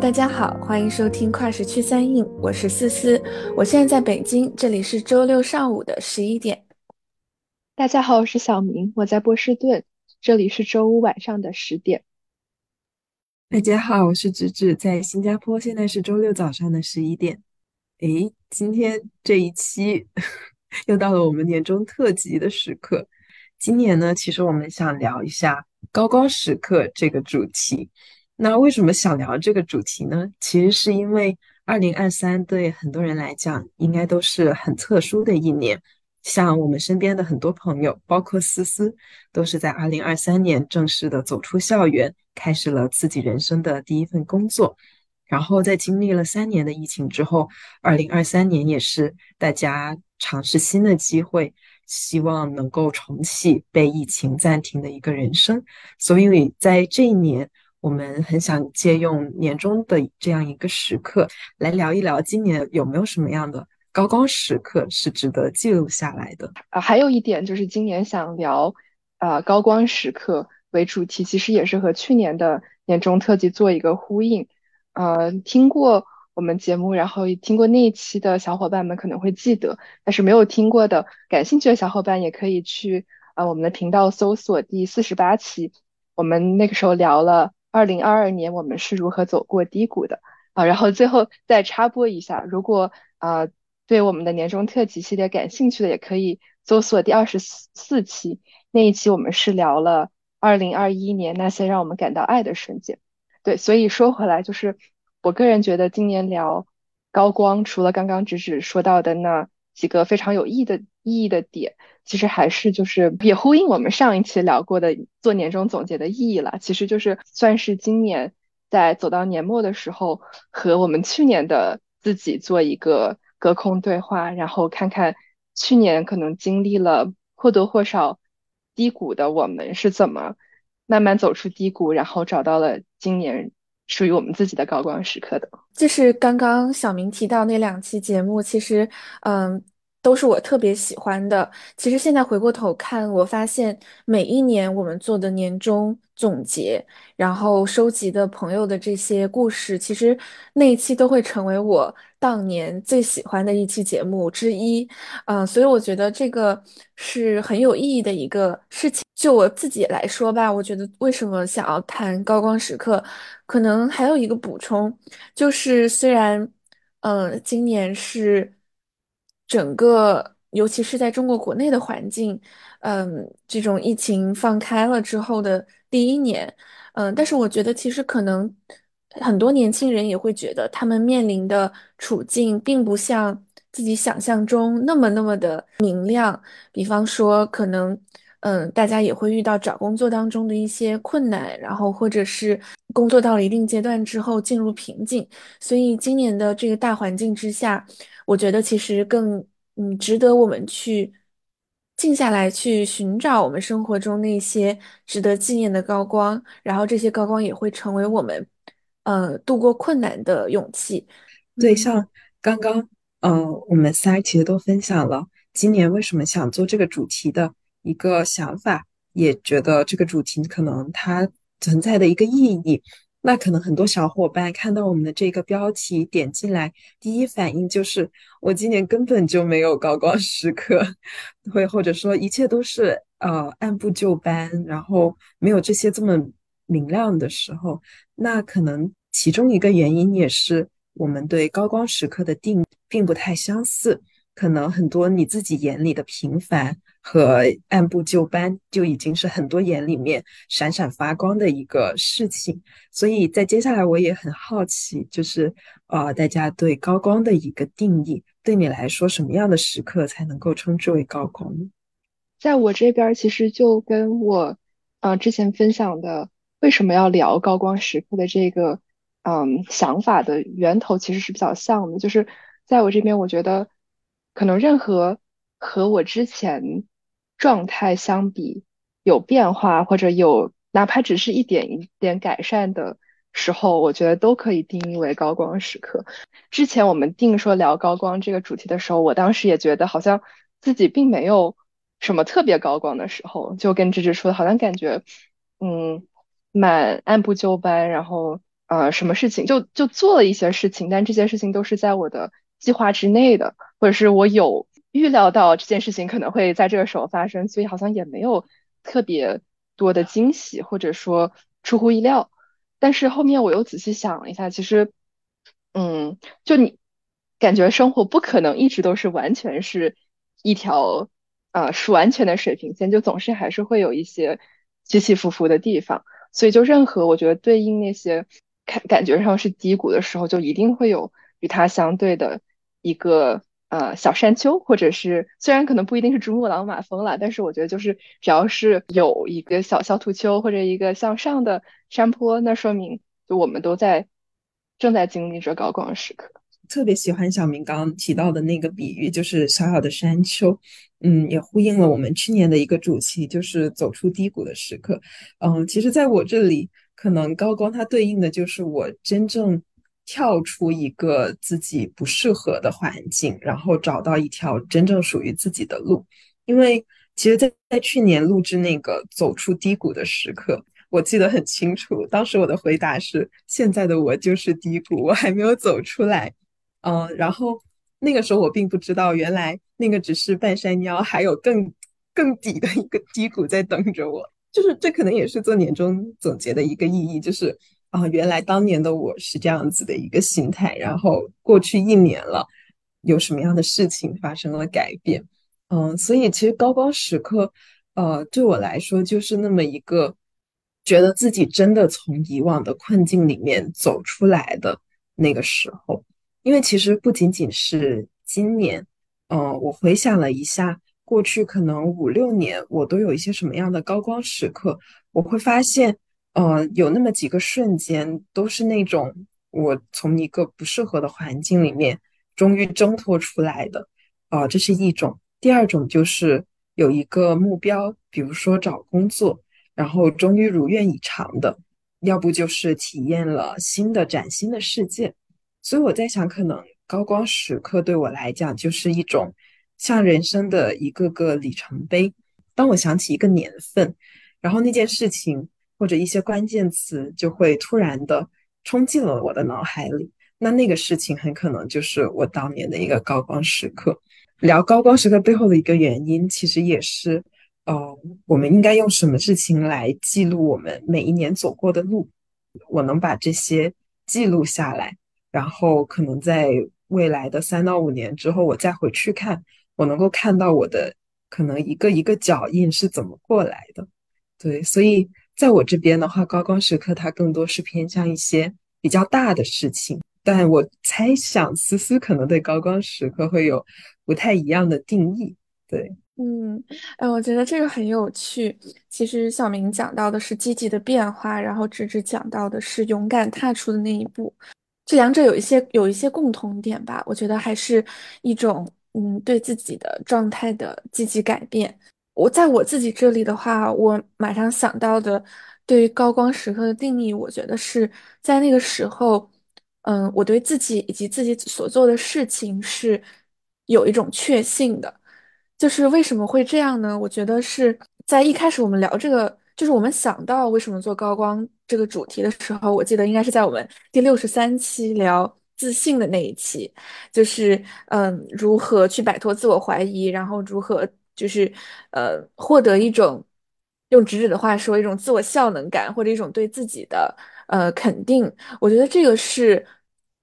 大家好，欢迎收听跨时区三印，我是思思，我现在在北京，这里是周六上午的十一点。大家好，我是小明，我在波士顿，这里是周五晚上的十点。大家好，我是芷芷，在新加坡，现在是周六早上的十一点。诶，今天这一期 又到了我们年终特辑的时刻。今年呢，其实我们想聊一下高光时刻这个主题。那为什么想聊这个主题呢？其实是因为二零二三对很多人来讲，应该都是很特殊的一年。像我们身边的很多朋友，包括思思，都是在二零二三年正式的走出校园，开始了自己人生的第一份工作。然后在经历了三年的疫情之后，二零二三年也是大家尝试新的机会，希望能够重启被疫情暂停的一个人生。所以在这一年。我们很想借用年终的这样一个时刻，来聊一聊今年有没有什么样的高光时刻是值得记录下来的啊。还有一点就是今年想聊，啊高光时刻为主题，其实也是和去年的年终特辑做一个呼应。呃，听过我们节目，然后听过那一期的小伙伴们可能会记得，但是没有听过的，感兴趣的小伙伴也可以去啊我们的频道搜索第四十八期，我们那个时候聊了。二零二二年我们是如何走过低谷的啊？然后最后再插播一下，如果啊对我们的年终特辑系列感兴趣的，也可以搜索第二十四期，那一期我们是聊了二零二一年那些让我们感到爱的瞬间。对，所以说回来就是，我个人觉得今年聊高光，除了刚刚直指说到的那几个非常有意义的意义的点。其实还是就是也呼应我们上一期聊过的做年终总结的意义了。其实就是算是今年在走到年末的时候，和我们去年的自己做一个隔空对话，然后看看去年可能经历了或多或少低谷的我们是怎么慢慢走出低谷，然后找到了今年属于我们自己的高光时刻的。就是刚刚小明提到那两期节目，其实嗯。都是我特别喜欢的。其实现在回过头看，我发现每一年我们做的年终总结，然后收集的朋友的这些故事，其实那一期都会成为我当年最喜欢的一期节目之一。嗯，所以我觉得这个是很有意义的一个事情。就我自己来说吧，我觉得为什么想要谈高光时刻，可能还有一个补充，就是虽然，嗯，今年是。整个，尤其是在中国国内的环境，嗯，这种疫情放开了之后的第一年，嗯，但是我觉得其实可能很多年轻人也会觉得他们面临的处境并不像自己想象中那么那么的明亮。比方说，可能，嗯，大家也会遇到找工作当中的一些困难，然后或者是工作到了一定阶段之后进入瓶颈。所以今年的这个大环境之下。我觉得其实更嗯值得我们去静下来，去寻找我们生活中那些值得纪念的高光，然后这些高光也会成为我们呃度过困难的勇气。对，像刚刚呃我们仨其实都分享了今年为什么想做这个主题的一个想法，也觉得这个主题可能它存在的一个意义。那可能很多小伙伴看到我们的这个标题，点进来第一反应就是我今年根本就没有高光时刻，会或者说一切都是呃按部就班，然后没有这些这么明亮的时候。那可能其中一个原因也是我们对高光时刻的定并不太相似，可能很多你自己眼里的平凡。和按部就班就已经是很多眼里面闪闪发光的一个事情，所以在接下来我也很好奇，就是呃，大家对高光的一个定义，对你来说什么样的时刻才能够称之为高光？在我这边，其实就跟我呃之前分享的为什么要聊高光时刻的这个嗯想法的源头其实是比较像的，就是在我这边，我觉得可能任何和我之前。状态相比有变化或者有哪怕只是一点一点改善的时候，我觉得都可以定义为高光时刻。之前我们定说聊高光这个主题的时候，我当时也觉得好像自己并没有什么特别高光的时候，就跟芝芝说的，好像感觉嗯蛮按部就班，然后呃什么事情，就就做了一些事情，但这些事情都是在我的计划之内的，或者是我有预料到这件事情可能会在这个时候发生，所以好像也没有特别多的惊喜，或者说出乎意料。但是后面我又仔细想了一下，其实，嗯，就你感觉生活不可能一直都是完全是一条呃是完全的水平线，就总是还是会有一些起起伏伏的地方。所以就任何我觉得对应那些感感觉上是低谷的时候，就一定会有与它相对的一个呃小山丘，或者是虽然可能不一定是珠穆朗玛峰了，但是我觉得就是只要是有一个小小土丘或者一个向上的山坡，那说明就我们都在正在经历着高光时刻。特别喜欢小明刚刚提到的那个比喻，就是小小的山丘，嗯，也呼应了我们去年的一个主题，就是走出低谷的时刻。嗯，其实在我这里，可能高光它对应的就是我真正跳出一个自己不适合的环境，然后找到一条真正属于自己的路。因为其实，在在去年录制那个走出低谷的时刻，我记得很清楚，当时我的回答是：现在的我就是低谷，我还没有走出来。嗯，然后那个时候我并不知道，原来那个只是半山腰，还有更更底的一个低谷在等着我。就是这可能也是做年终总结的一个意义，就是啊，原来当年的我是这样子的一个心态，然后过去一年了，有什么样的事情发生了改变？嗯，所以其实高光时刻，呃，对我来说就是那么一个，觉得自己真的从以往的困境里面走出来的那个时候。因为其实不仅仅是今年，嗯，我回想了一下过去可能五六年，我都有一些什么样的高光时刻，我会发现，呃，有那么几个瞬间都是那种我从一个不适合的环境里面终于挣脱出来的，啊，这是一种。第二种就是有一个目标，比如说找工作，然后终于如愿以偿的，要不就是体验了新的崭新的世界。所以我在想，可能高光时刻对我来讲就是一种像人生的一个个里程碑。当我想起一个年份，然后那件事情或者一些关键词就会突然的冲进了我的脑海里，那那个事情很可能就是我当年的一个高光时刻。聊高光时刻背后的一个原因，其实也是，呃，我们应该用什么事情来记录我们每一年走过的路？我能把这些记录下来。然后可能在未来的三到五年之后，我再回去看，我能够看到我的可能一个一个脚印是怎么过来的。对，所以在我这边的话，高光时刻它更多是偏向一些比较大的事情。但我猜想思思可能对高光时刻会有不太一样的定义。对，嗯，哎，我觉得这个很有趣。其实小明讲到的是积极的变化，然后直直讲到的是勇敢踏出的那一步。这两者有一些有一些共同点吧，我觉得还是一种嗯对自己的状态的积极改变。我在我自己这里的话，我马上想到的对于高光时刻的定义，我觉得是在那个时候，嗯，我对自己以及自己所做的事情是有一种确信的。就是为什么会这样呢？我觉得是在一开始我们聊这个。就是我们想到为什么做高光这个主题的时候，我记得应该是在我们第六十三期聊自信的那一期，就是嗯，如何去摆脱自我怀疑，然后如何就是呃获得一种用直指的话说一种自我效能感或者一种对自己的呃肯定。我觉得这个是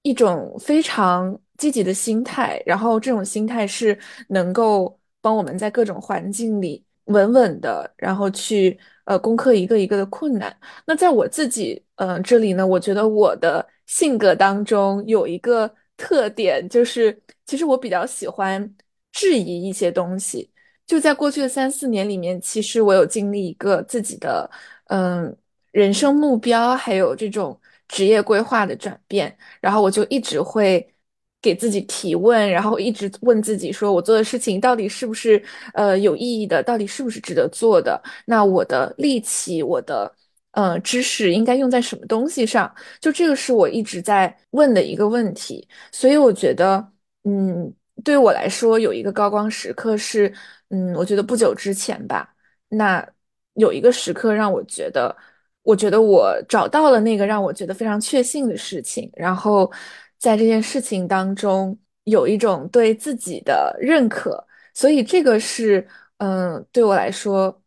一种非常积极的心态，然后这种心态是能够帮我们在各种环境里稳稳的，然后去。呃，攻克一个一个的困难。那在我自己，嗯，这里呢，我觉得我的性格当中有一个特点，就是其实我比较喜欢质疑一些东西。就在过去的三四年里面，其实我有经历一个自己的，嗯，人生目标，还有这种职业规划的转变，然后我就一直会。给自己提问，然后一直问自己说：“我做的事情到底是不是呃有意义的？到底是不是值得做的？那我的力气，我的呃知识应该用在什么东西上？就这个是我一直在问的一个问题。所以我觉得，嗯，对我来说，有一个高光时刻是，嗯，我觉得不久之前吧，那有一个时刻让我觉得我觉得我找到了那个让我觉得非常确信的事情，然后在这件事情当中有一种对自己的认可，所以这个是嗯对我来说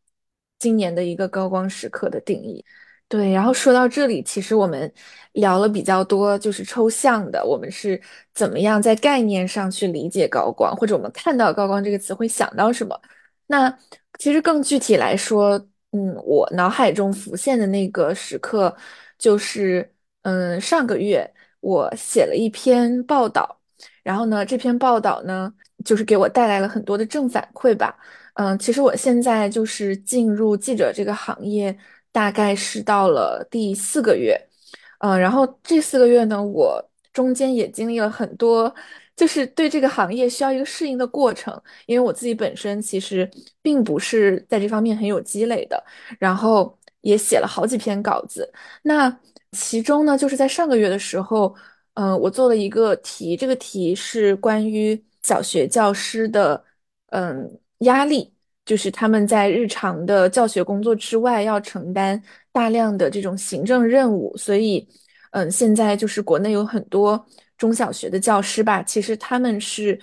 今年的一个高光时刻的定义。对，然后说到这里，其实我们聊了比较多，就是抽象的，我们是怎么样在概念上去理解高光，或者我们看到高光这个词会想到什么。那其实更具体来说，嗯，我脑海中浮现的那个时刻，就是嗯，上个月我写了一篇报道，然后呢，这篇报道呢，就是给我带来了很多的正反馈吧。嗯，其实我现在就是进入记者这个行业。大概是到了第四个月，嗯，然后这四个月呢，我中间也经历了很多，就是对这个行业需要一个适应的过程，因为我自己本身其实并不是在这方面很有积累的，然后也写了好几篇稿子。那其中呢，就是在上个月的时候，嗯，我做了一个题，这个题是关于小学教师的，嗯，压力。就是他们在日常的教学工作之外，要承担大量的这种行政任务，所以，嗯，现在就是国内有很多中小学的教师吧，其实他们是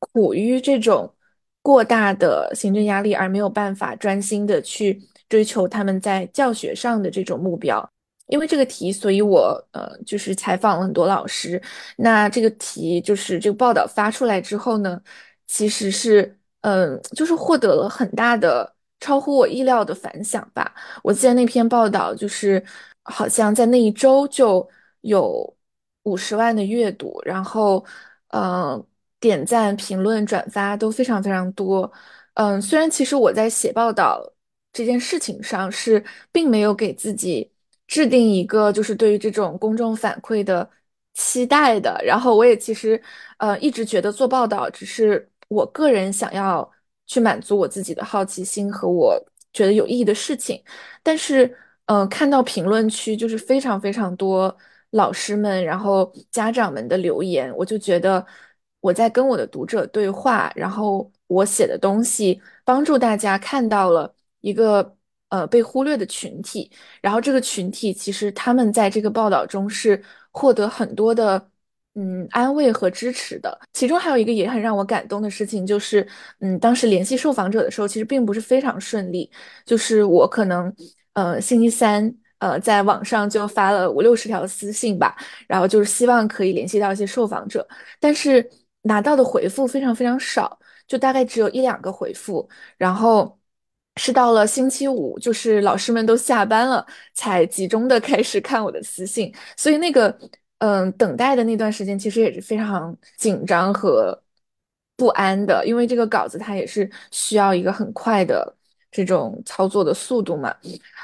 苦于这种过大的行政压力，而没有办法专心的去追求他们在教学上的这种目标。因为这个题，所以我呃就是采访了很多老师。那这个题就是这个报道发出来之后呢，其实是。嗯，就是获得了很大的超乎我意料的反响吧。我记得那篇报道，就是好像在那一周就有五十万的阅读，然后，嗯，点赞、评论、转发都非常非常多。嗯，虽然其实我在写报道这件事情上是并没有给自己制定一个就是对于这种公众反馈的期待的，然后我也其实呃一直觉得做报道只是。我个人想要去满足我自己的好奇心和我觉得有意义的事情，但是，嗯，看到评论区就是非常非常多老师们，然后家长们的留言，我就觉得我在跟我的读者对话，然后我写的东西帮助大家看到了一个呃被忽略的群体，然后这个群体其实他们在这个报道中是获得很多的。嗯，安慰和支持的，其中还有一个也很让我感动的事情，就是，嗯，当时联系受访者的时候，其实并不是非常顺利，就是我可能，呃，星期三，呃，在网上就发了五六十条私信吧，然后就是希望可以联系到一些受访者，但是拿到的回复非常非常少，就大概只有一两个回复，然后是到了星期五，就是老师们都下班了，才集中的开始看我的私信，所以那个。嗯，等待的那段时间其实也是非常紧张和不安的，因为这个稿子它也是需要一个很快的这种操作的速度嘛。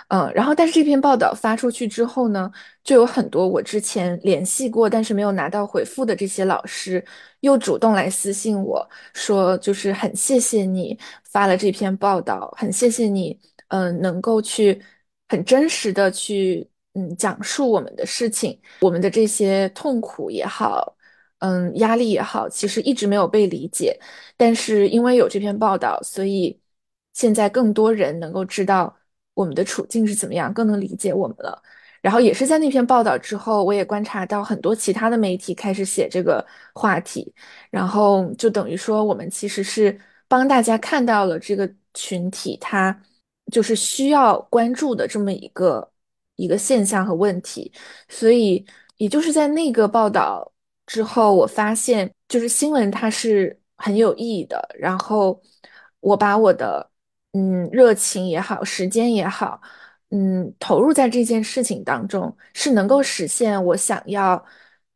嗯，然后但是这篇报道发出去之后呢，就有很多我之前联系过但是没有拿到回复的这些老师，又主动来私信我说，就是很谢谢你发了这篇报道，很谢谢你，嗯，能够去很真实的去。嗯，讲述我们的事情，我们的这些痛苦也好，嗯，压力也好，其实一直没有被理解。但是因为有这篇报道，所以现在更多人能够知道我们的处境是怎么样，更能理解我们了。然后也是在那篇报道之后，我也观察到很多其他的媒体开始写这个话题，然后就等于说我们其实是帮大家看到了这个群体，他就是需要关注的这么一个。一个现象和问题，所以也就是在那个报道之后，我发现就是新闻它是很有意义的。然后我把我的嗯热情也好，时间也好，嗯投入在这件事情当中，是能够实现我想要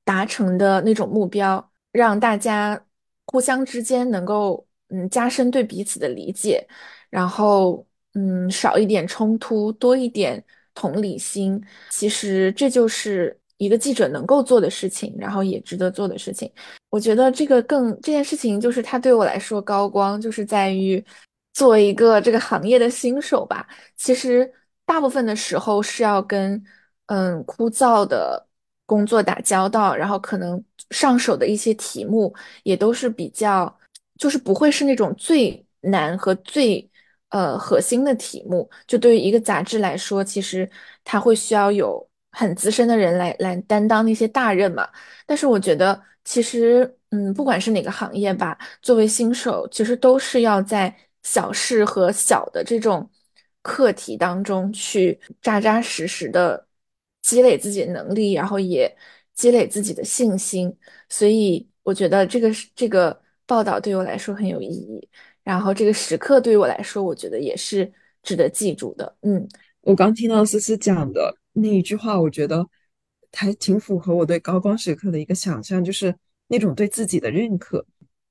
达成的那种目标，让大家互相之间能够嗯加深对彼此的理解，然后嗯少一点冲突，多一点。同理心，其实这就是一个记者能够做的事情，然后也值得做的事情。我觉得这个更这件事情，就是它对我来说高光，就是在于作为一个这个行业的新手吧。其实大部分的时候是要跟嗯枯燥的工作打交道，然后可能上手的一些题目也都是比较，就是不会是那种最难和最呃核心的题目。就对于一个杂志来说，其实它会需要有很资深的人来来担当那些大任嘛。但是我觉得，其实嗯，不管是哪个行业吧，作为新手，其实都是要在小事和小的这种课题当中去扎扎实实的积累自己的能力，然后也积累自己的信心。所以我觉得这个是这个报道对我来说很有意义，然后这个时刻对于我来说，我觉得也是值得记住的。嗯，我刚听到思思讲的那一句话，我觉得还挺符合我对高光时刻的一个想象，就是那种对自己的认可。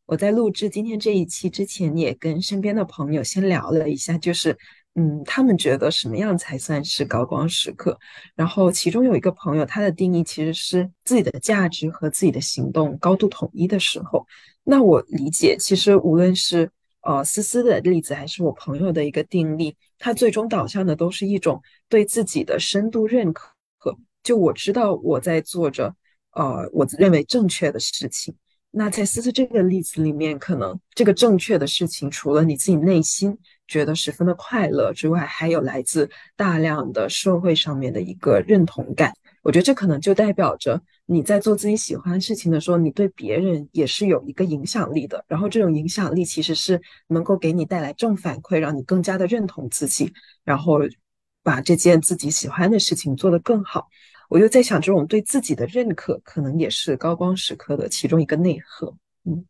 我在录制今天这一期之前，也跟身边的朋友先聊了一下，就是嗯，他们觉得什么样才算是高光时刻？然后其中有一个朋友，他的定义其实是自己的价值和自己的行动高度统一的时候。那我理解，其实无论是呃思思的例子，还是我朋友的一个定例，他最终导向的都是一种对自己的深度认可。就我知道我在做着呃我认为正确的事情。那在思思这个例子里面，可能这个正确的事情，除了你自己内心觉得十分的快乐之外，还有来自大量的社会上面的一个认同感。我觉得这可能就代表着你在做自己喜欢的事情的时候，你对别人也是有一个影响力的。然后这种影响力其实是能够给你带来正反馈，让你更加的认同自己，然后把这件自己喜欢的事情做得更好。我就在想，这种对自己的认可，可能也是高光时刻的其中一个内核。嗯，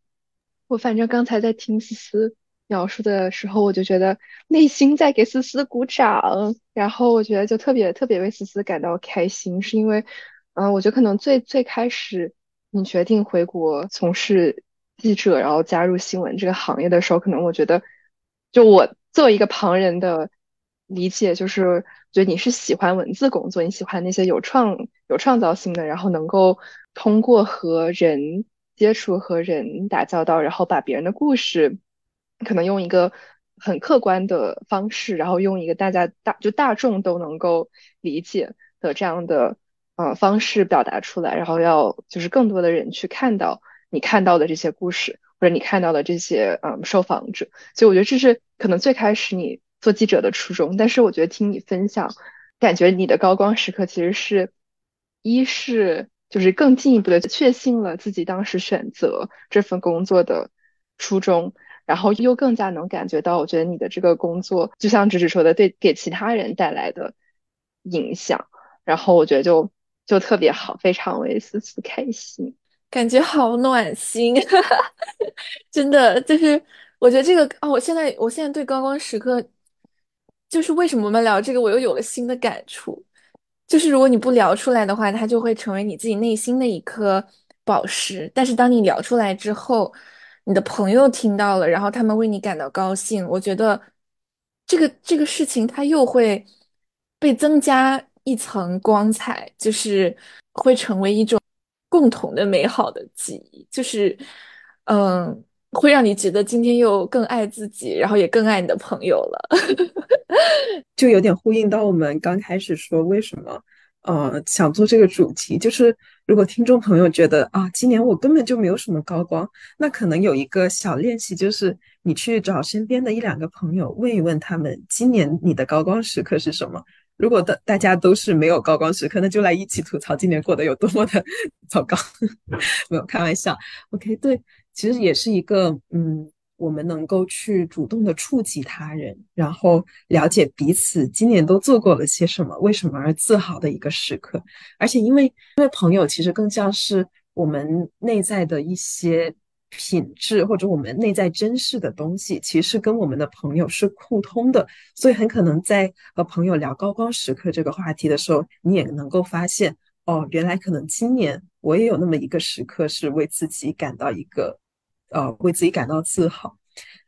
我反正刚才在听思思描述的时候，我就觉得内心在给思思鼓掌，然后我觉得就特别特别为思思感到开心，是因为，嗯，我觉得可能最最开始你决定回国从事记者，然后加入新闻这个行业的时候，可能我觉得，就我作为一个旁人的。理解就是，觉得你是喜欢文字工作，你喜欢那些有创有创造性的，然后能够通过和人接触、和人打交道，然后把别人的故事，可能用一个很客观的方式，然后用一个大家大就大众都能够理解的这样的呃方式表达出来，然后要就是更多的人去看到你看到的这些故事，或者你看到的这些嗯受访者，所以我觉得这是可能最开始你。做记者的初衷，但是我觉得听你分享，感觉你的高光时刻其实是，一是就是更进一步的确信了自己当时选择这份工作的初衷，然后又更加能感觉到，我觉得你的这个工作就像直直说的，对给其他人带来的影响，然后我觉得就就特别好，非常为思思开心，感觉好暖心，真的就是我觉得这个哦，我现在我现在对高光时刻。就是为什么我们聊这个，我又有了新的感触。就是如果你不聊出来的话，它就会成为你自己内心的一颗宝石。但是当你聊出来之后，你的朋友听到了，然后他们为你感到高兴，我觉得这个这个事情它又会被增加一层光彩，就是会成为一种共同的美好的记忆。就是嗯。会让你觉得今天又更爱自己，然后也更爱你的朋友了，就有点呼应到我们刚开始说为什么呃想做这个主题，就是如果听众朋友觉得啊今年我根本就没有什么高光，那可能有一个小练习，就是你去找身边的一两个朋友问一问他们今年你的高光时刻是什么。如果大大家都是没有高光时刻，那就来一起吐槽今年过得有多么的 糟糕，没有开玩笑。OK，对。其实也是一个，嗯，我们能够去主动的触及他人，然后了解彼此今年都做过了些什么，为什么而自豪的一个时刻。而且因为因为朋友其实更像是我们内在的一些品质，或者我们内在珍视的东西，其实跟我们的朋友是互通的。所以很可能在和朋友聊高光时刻这个话题的时候，你也能够发现，哦，原来可能今年我也有那么一个时刻是为自己感到一个。呃，为自己感到自豪。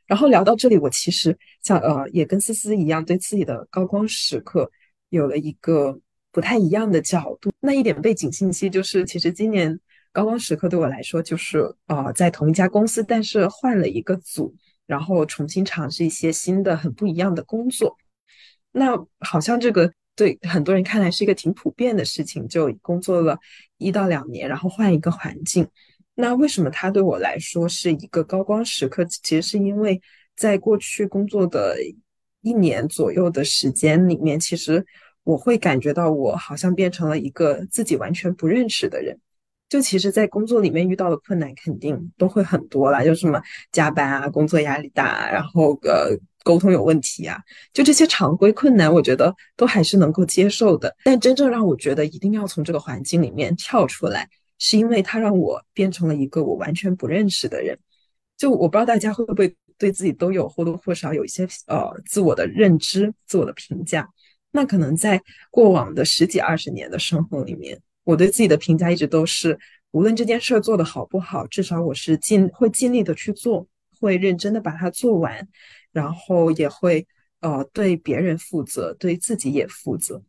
然后聊到这里，我其实像呃，也跟思思一样，对自己的高光时刻有了一个不太一样的角度。那一点背景信息就是，其实今年高光时刻对我来说，就是呃，在同一家公司，但是换了一个组，然后重新尝试一些新的、很不一样的工作。那好像这个对很多人看来是一个挺普遍的事情，就工作了一到两年，然后换一个环境。那为什么它对我来说是一个高光时刻？其实是因为在过去工作的一年左右的时间里面，其实我会感觉到我好像变成了一个自己完全不认识的人。就其实，在工作里面遇到的困难肯定都会很多啦，就什么加班啊、工作压力大，然后呃沟通有问题啊，就这些常规困难，我觉得都还是能够接受的。但真正让我觉得一定要从这个环境里面跳出来，是因为它让我变成了一个我完全不认识的人。就我不知道大家会不会对自己都有或多或少有一些呃自我的认知、自我的评价。那可能在过往的十几二十年的生活里面。我对自己的评价一直都是，无论这件事做得好不好，至少我是尽会尽力的去做，会认真的把它做完，然后也会呃对别人负责，对自己也负责。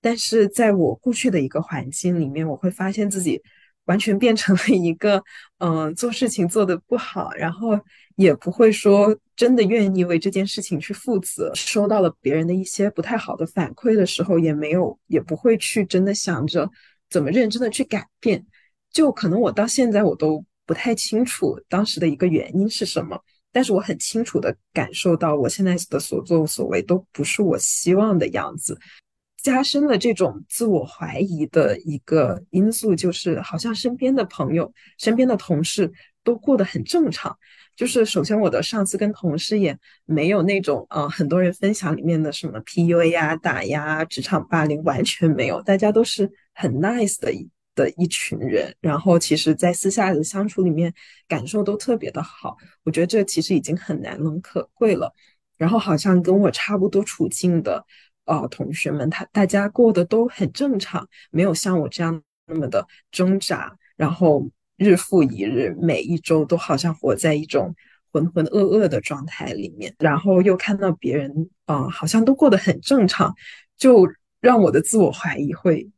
但是在我过去的一个环境里面，我会发现自己完全变成了一个嗯做事情做得不好，然后也不会说真的愿意为这件事情去负责。收到了别人的一些不太好的反馈的时候，也没有也不会去真的想着。怎么认真的去改变？就可能我到现在我都不太清楚当时的一个原因是什么，但是我很清楚的感受到我现在的所作所为都不是我希望的样子，加深了这种自我怀疑的一个因素，就是好像身边的朋友、身边的同事都过得很正常。就是首先我的上司跟同事也没有那种呃很多人分享里面的什么 PUA 啊、打压、职场霸凌，完全没有，大家都是。很 nice 的一的一群人，然后其实，在私下的相处里面，感受都特别的好。我觉得这其实已经很难能可贵了。然后，好像跟我差不多处境的呃同学们，他大家过得都很正常，没有像我这样那么的挣扎，然后日复一日，每一周都好像活在一种浑浑噩噩的状态里面。然后又看到别人啊，好像都过得很正常，就让我的自我怀疑会。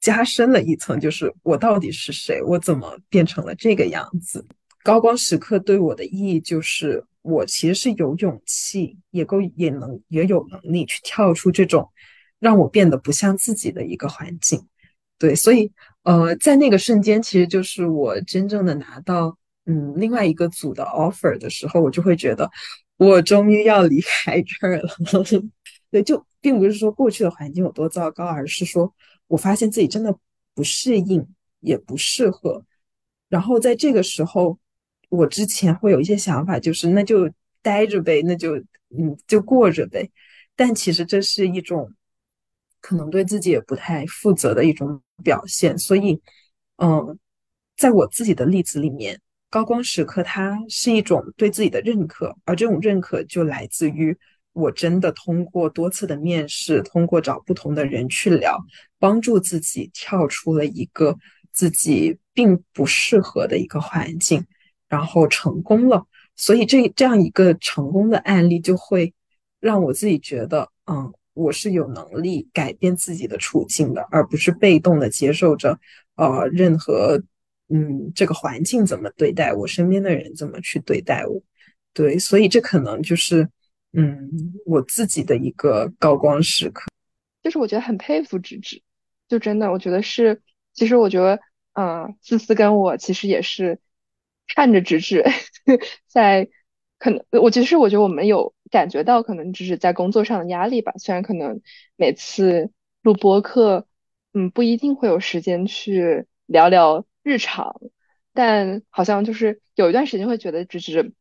加深了一层，就是我到底是谁？我怎么变成了这个样子？高光时刻对我的意义就是，我其实是有勇气，也够也能也有能力去跳出这种让我变得不像自己的一个环境。对，所以呃，在那个瞬间，其实就是我真正的拿到嗯另外一个组的 offer 的时候，我就会觉得我终于要离开这儿了。对，就并不是说过去的环境有多糟糕，而是说。我发现自己真的不适应，也不适合。然后在这个时候，我之前会有一些想法，就是那就待着呗，那就嗯就过着呗。但其实这是一种可能对自己也不太负责的一种表现。所以，嗯，在我自己的例子里面，高光时刻它是一种对自己的认可，而这种认可就来自于。我真的通过多次的面试，通过找不同的人去聊，帮助自己跳出了一个自己并不适合的一个环境，然后成功了。所以这这样一个成功的案例，就会让我自己觉得，嗯，我是有能力改变自己的处境的，而不是被动的接受着，呃，任何，嗯，这个环境怎么对待我，身边的人怎么去对待我。对，所以这可能就是。嗯，我自己的一个高光时刻，就是我觉得很佩服芝芝，就真的我觉得是，其实我觉得，嗯，思思跟我其实也是看着芝芝 在，可能我其实我觉得我们有感觉到可能就是在工作上的压力吧，虽然可能每次录播课，嗯，不一定会有时间去聊聊日常，但好像就是有一段时间会觉得芝芝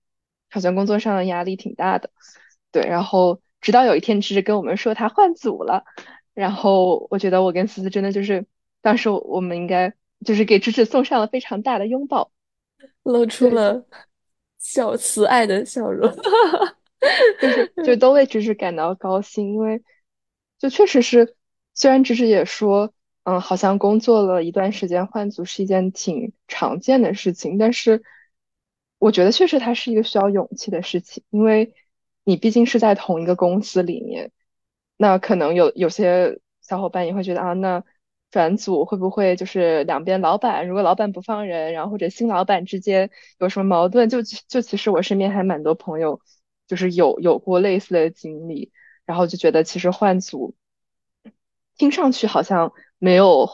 好像工作上的压力挺大的。对，然后直到有一天，芝芝跟我们说他换组了，然后我觉得我跟思思真的就是，当时我们应该就是给芝芝送上了非常大的拥抱，露出了小慈爱的笑容，就是 就都为芝芝感到高兴，因为就确实是，虽然芝芝也说，嗯，好像工作了一段时间换组是一件挺常见的事情，但是我觉得确实它是一个需要勇气的事情，因为。你毕竟是在同一个公司里面，那可能有有些小伙伴也会觉得啊，那转组会不会就是两边老板，如果老板不放人，然后或者新老板之间有什么矛盾？就就其实我身边还蛮多朋友，就是有有过类似的经历，然后就觉得其实换组听上去好像没有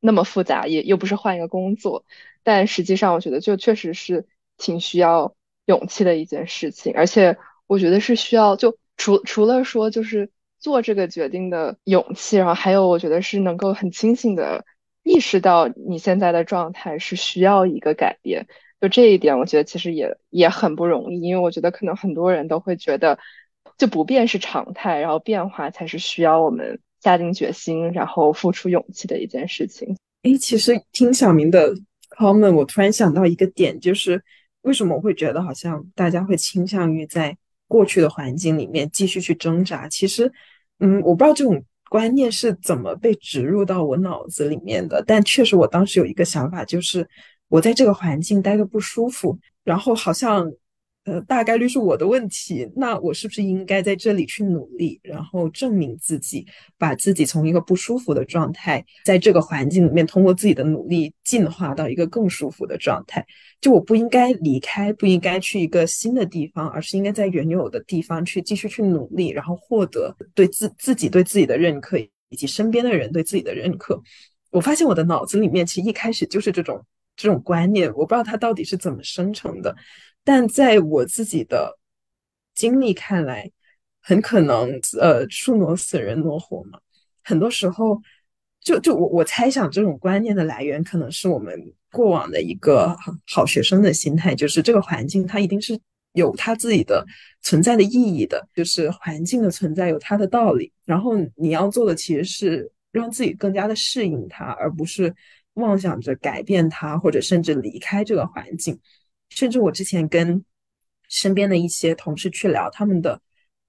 那么复杂，也又不是换一个工作，但实际上我觉得就确实是挺需要勇气的一件事情，而且。我觉得是需要，就除除了说就是做这个决定的勇气，然后还有我觉得是能够很清醒的意识到你现在的状态是需要一个改变。就这一点，我觉得其实也也很不容易，因为我觉得可能很多人都会觉得，就不变是常态，然后变化才是需要我们下定决心，然后付出勇气的一件事情。诶，其实听小明的 comment，我突然想到一个点，就是为什么我会觉得好像大家会倾向于在过去的环境里面继续去挣扎？其实，嗯，我不知道这种观念是怎么被植入到我脑子里面的，但确实我当时有一个想法，就是。我在这个环境待的不舒服，然后好像，呃，大概率是我的问题。那我是不是应该在这里去努力，然后证明自己，把自己从一个不舒服的状态，在这个环境里面，通过自己的努力进化到一个更舒服的状态？就我不应该离开，不应该去一个新的地方，而是应该在原有的地方去继续去努力，然后获得对自自己对自己的认可，以及身边的人对自己的认可。我发现我的脑子里面其实一开始就是这种。这种观念，我不知道它到底是怎么生成的，但在我自己的经历看来，很可能，呃，树挪死，人挪活嘛。很多时候，就就我我猜想，这种观念的来源可能是我们过往的一个好学生的心态，就是这个环境它一定是有它自己的存在的意义的，就是环境的存在有它的道理。然后你要做的其实是让自己更加的适应它，而不是。妄想着改变它，或者甚至离开这个环境，甚至我之前跟身边的一些同事去聊，他们的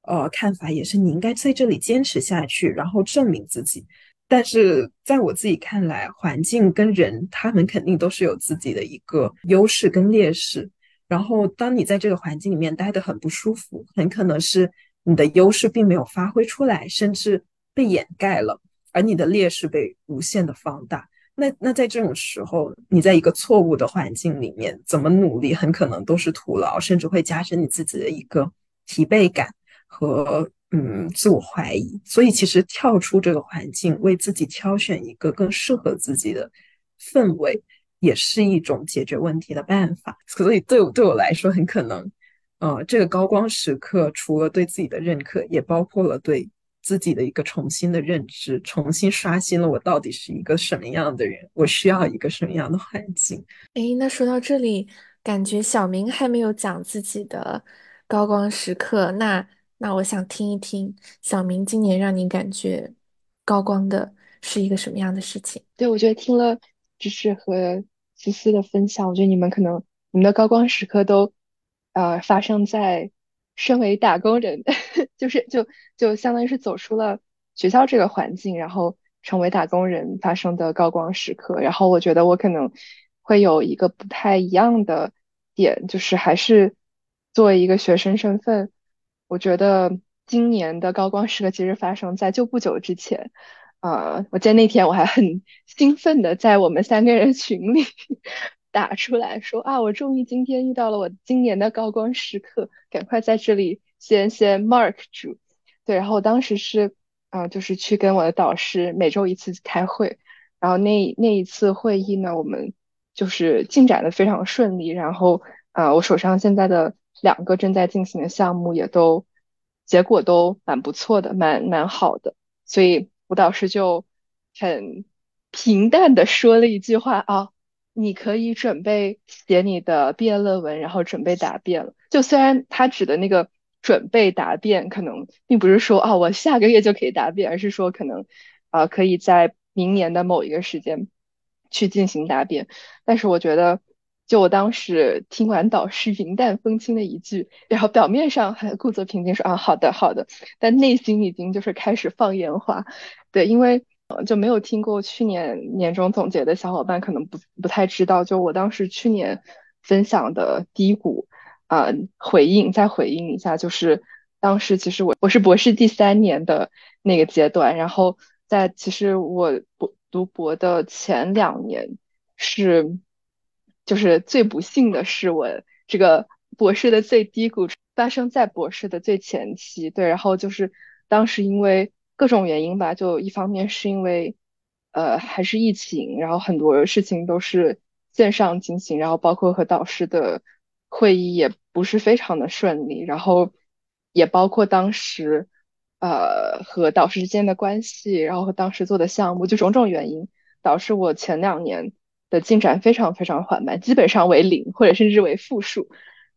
呃看法也是，你应该在这里坚持下去，然后证明自己。但是在我自己看来，环境跟人，他们肯定都是有自己的一个优势跟劣势。然后当你在这个环境里面待得很不舒服，很可能是你的优势并没有发挥出来，甚至被掩盖了，而你的劣势被无限的放大。那那在这种时候，你在一个错误的环境里面，怎么努力，很可能都是徒劳，甚至会加深你自己的一个疲惫感和嗯自我怀疑。所以，其实跳出这个环境，为自己挑选一个更适合自己的氛围，也是一种解决问题的办法。所以，对我对我来说，很可能，呃，这个高光时刻，除了对自己的认可，也包括了对。自己的一个重新的认知，重新刷新了我到底是一个什么样的人，我需要一个什么样的环境。哎，那说到这里，感觉小明还没有讲自己的高光时刻，那那我想听一听小明今年让你感觉高光的是一个什么样的事情？对，我觉得听了芝芝和思思的分享，我觉得你们可能你们的高光时刻都呃发生在。身为打工人，就是就就相当于是走出了学校这个环境，然后成为打工人发生的高光时刻。然后我觉得我可能会有一个不太一样的点，就是还是作为一个学生身份，我觉得今年的高光时刻其实发生在就不久之前。啊，我记得那天我还很兴奋的在我们三个人群里。打出来说啊，我终于今天遇到了我今年的高光时刻，赶快在这里先先 mark 住。对，然后我当时是啊，就是去跟我的导师每周一次开会，然后那那一次会议呢，我们就是进展的非常顺利，然后啊，我手上现在的两个正在进行的项目也都结果都蛮不错的，蛮蛮好的，所以我导师就很平淡的说了一句话啊。你可以准备写你的毕业论文，然后准备答辩了。就虽然他指的那个准备答辩，可能并不是说啊，我下个月就可以答辩，而是说可能啊，可以在明年的某一个时间去进行答辩。但是我觉得，就我当时听完导师云淡风轻的一句，然后表面上还故作平静说啊，好的好的，但内心已经就是开始放烟花。对，因为。就没有听过去年年终总结的小伙伴可能不不太知道，就我当时去年分享的低谷，啊，回应再回应一下，就是当时其实我我是博士第三年的那个阶段，然后在其实我博读博的前两年是，就是最不幸的是我这个博士的最低谷发生在博士的最前期，对，然后就是当时因为。各种原因吧，就一方面是因为，呃，还是疫情，然后很多事情都是线上进行，然后包括和导师的会议也不是非常的顺利，然后也包括当时呃和导师之间的关系，然后和当时做的项目，就种种原因导致我前两年的进展非常非常缓慢，基本上为零或者甚至为负数，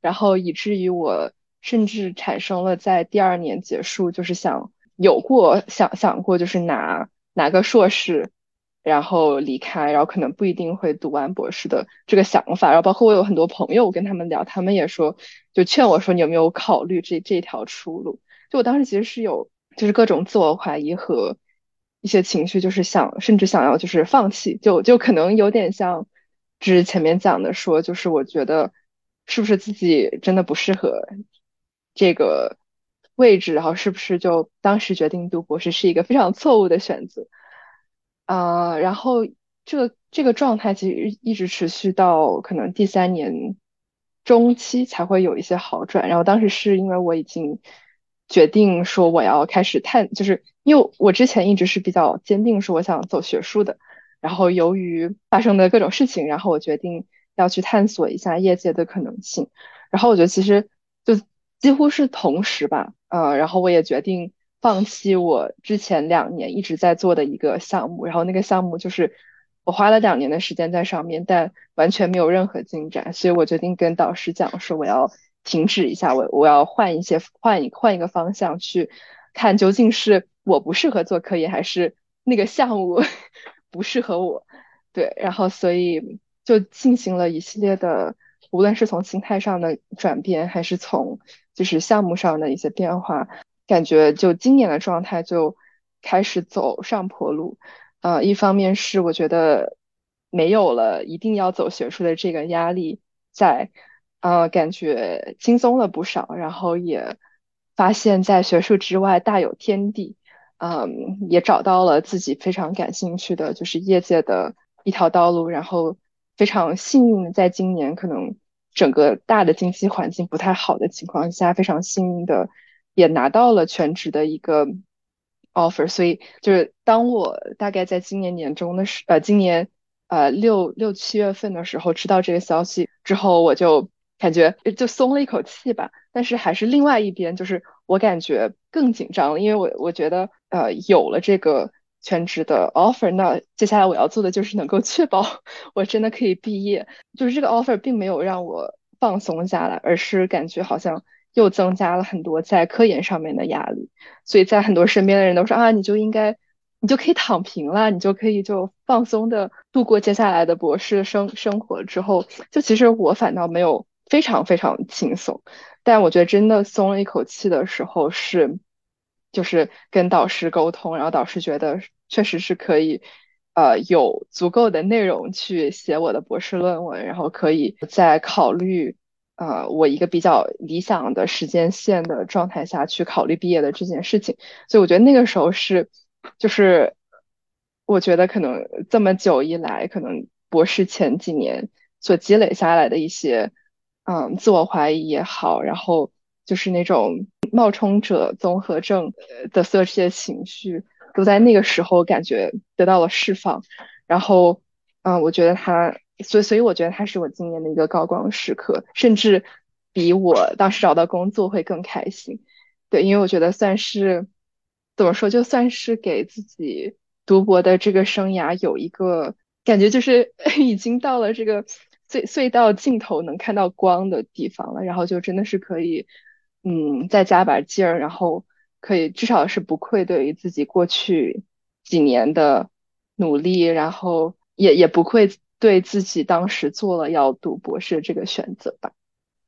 然后以至于我甚至产生了在第二年结束，就是想有过想想过就是拿拿个硕士。然后离开，然后可能不一定会读完博士的这个想法，然后包括我有很多朋友，我跟他们聊，他们也说，就劝我说，你有没有考虑这这条出路？就我当时其实是有，就是各种自我怀疑和一些情绪，就是想，甚至想要就是放弃，就就可能有点像，就是前面讲的说，就是我觉得是不是自己真的不适合这个位置，然后是不是就当时决定读博士是一个非常错误的选择。呃，然后这个这个状态其实一直持续到可能第三年中期才会有一些好转。然后当时是因为我已经决定说我要开始探，就是因为我之前一直是比较坚定说我想走学术的。然后由于发生的各种事情，然后我决定要去探索一下业界的可能性。然后我觉得其实几乎是同时吧，呃，然后我也决定。放弃我之前两年一直在做的一个项目，然后那个项目就是我花了两年的时间在上面，但完全没有任何进展，所以我决定跟导师讲说我要停止一下，我我要换一些换一换一个方向去看究竟是我不适合做科研，还是那个项目 不适合我。对，然后所以就进行了一系列的，无论是从心态上的转变，还是从就是项目上的一些变化。感觉就今年的状态就开始走上坡路，呃，一方面是我觉得没有了一定要走学术的这个压力在，呃，感觉轻松了不少，然后也发现，在学术之外大有天地，嗯，也找到了自己非常感兴趣的，就是业界的一条道路，然后非常幸运的在今年可能整个大的经济环境不太好的情况下，非常幸运的。也拿到了全职的一个 offer，所以就是当我大概在今年年中的时，呃，今年呃六六七月份的时候知道这个消息之后，我就感觉就松了一口气吧。但是还是另外一边，就是我感觉更紧张了，因为我我觉得呃有了这个全职的 offer，那接下来我要做的就是能够确保 我真的可以毕业。就是这个 offer 并没有让我放松下来，而是感觉好像。又增加了很多在科研上面的压力，所以在很多身边的人都说啊，你就应该，你就可以躺平了，你就可以就放松的度过接下来的博士生生活。之后，就其实我反倒没有非常非常轻松，但我觉得真的松了一口气的时候是，就是跟导师沟通，然后导师觉得确实是可以，呃，有足够的内容去写我的博士论文，然后可以再考虑。呃，我一个比较理想的时间线的状态下去考虑毕业的这件事情，所以我觉得那个时候是，就是我觉得可能这么久以来，可能博士前几年所积累下来的一些，嗯，自我怀疑也好，然后就是那种冒充者综合症的所有这些情绪，都在那个时候感觉得到了释放，然后，嗯，我觉得他。所以，所以我觉得它是我今年的一个高光时刻，甚至比我当时找到工作会更开心。对，因为我觉得算是怎么说，就算是给自己读博的这个生涯有一个感觉，就是 已经到了这个隧隧道尽头能看到光的地方了。然后就真的是可以，嗯，再加把劲儿，然后可以至少是不愧对于自己过去几年的努力，然后也也不愧。对自己当时做了要读博士这个选择吧。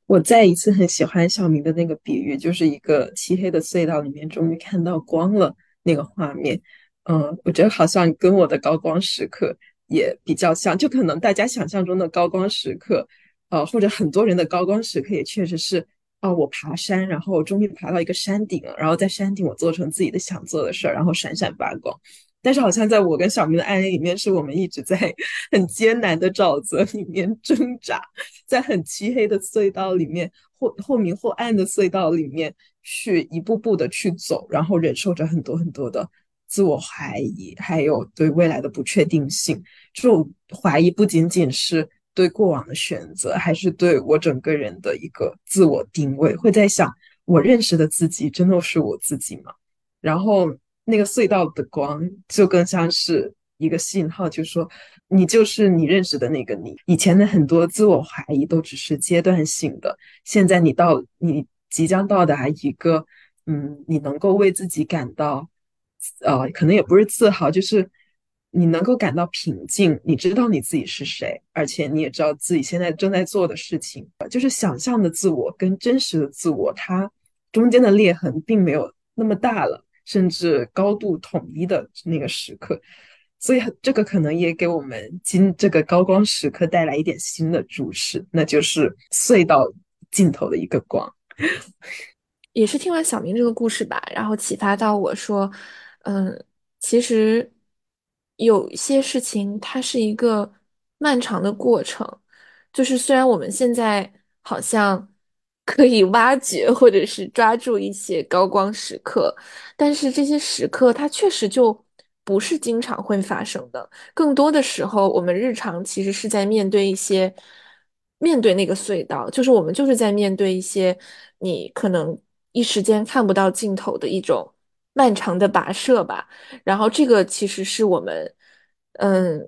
我再一次很喜欢小明的那个比喻，就是一个漆黑的隧道里面终于看到光了那个画面。嗯，我觉得好像跟我的高光时刻也比较像，就可能大家想象中的高光时刻，呃，或者很多人的高光时刻也确实是，哦，我爬山，然后我终于爬到一个山顶了，然后在山顶我做成自己的想做的事儿，然后闪闪发光。但是好像在我跟小明的案例里面，是我们一直在 很艰难的沼泽里面挣扎，在很漆黑的隧道里面，或或明或暗的隧道里面去一步步的去走，然后忍受着很多很多的自我怀疑，还有对未来的不确定性。这种怀疑不仅仅是对过往的选择，还是对我整个人的一个自我定位，会在想我认识的自己真的是我自己吗？然后那个隧道的光就更像是一个信号，就是说你就是你认识的那个你。以前的很多自我怀疑都只是阶段性的，现在你到你即将到达一个，嗯，你能够为自己感到，呃，可能也不是自豪，就是你能够感到平静，你知道你自己是谁，而且你也知道自己现在正在做的事情，就是想象的自我跟真实的自我，它中间的裂痕并没有那么大了。甚至高度统一的那个时刻，所以这个可能也给我们今这个高光时刻带来一点新的注视，那就是隧道尽头的一个光。也是听完小明这个故事吧，然后启发到我说，嗯，其实有些事情它是一个漫长的过程，就是虽然我们现在好像。可以挖掘或者是抓住一些高光时刻，但是这些时刻它确实就不是经常会发生的。更多的时候，我们日常其实是在面对一些面对那个隧道，就是我们就是在面对一些你可能一时间看不到尽头的一种漫长的跋涉吧。然后这个其实是我们，嗯，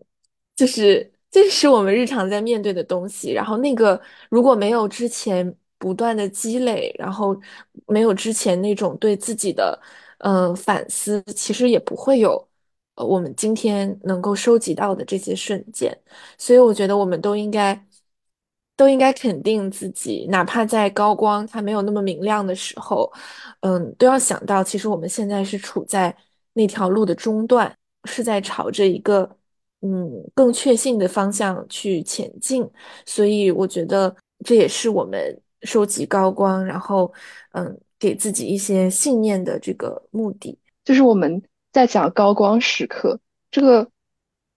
就是这是我们日常在面对的东西。然后那个如果没有之前。不断的积累，然后没有之前那种对自己的嗯反思，其实也不会有呃我们今天能够收集到的这些瞬间。所以我觉得我们都应该都应该肯定自己，哪怕在高光它没有那么明亮的时候，嗯，都要想到，其实我们现在是处在那条路的中段，是在朝着一个嗯更确信的方向去前进。所以我觉得这也是我们。收集高光，然后，嗯，给自己一些信念的这个目的，就是我们在讲高光时刻。这个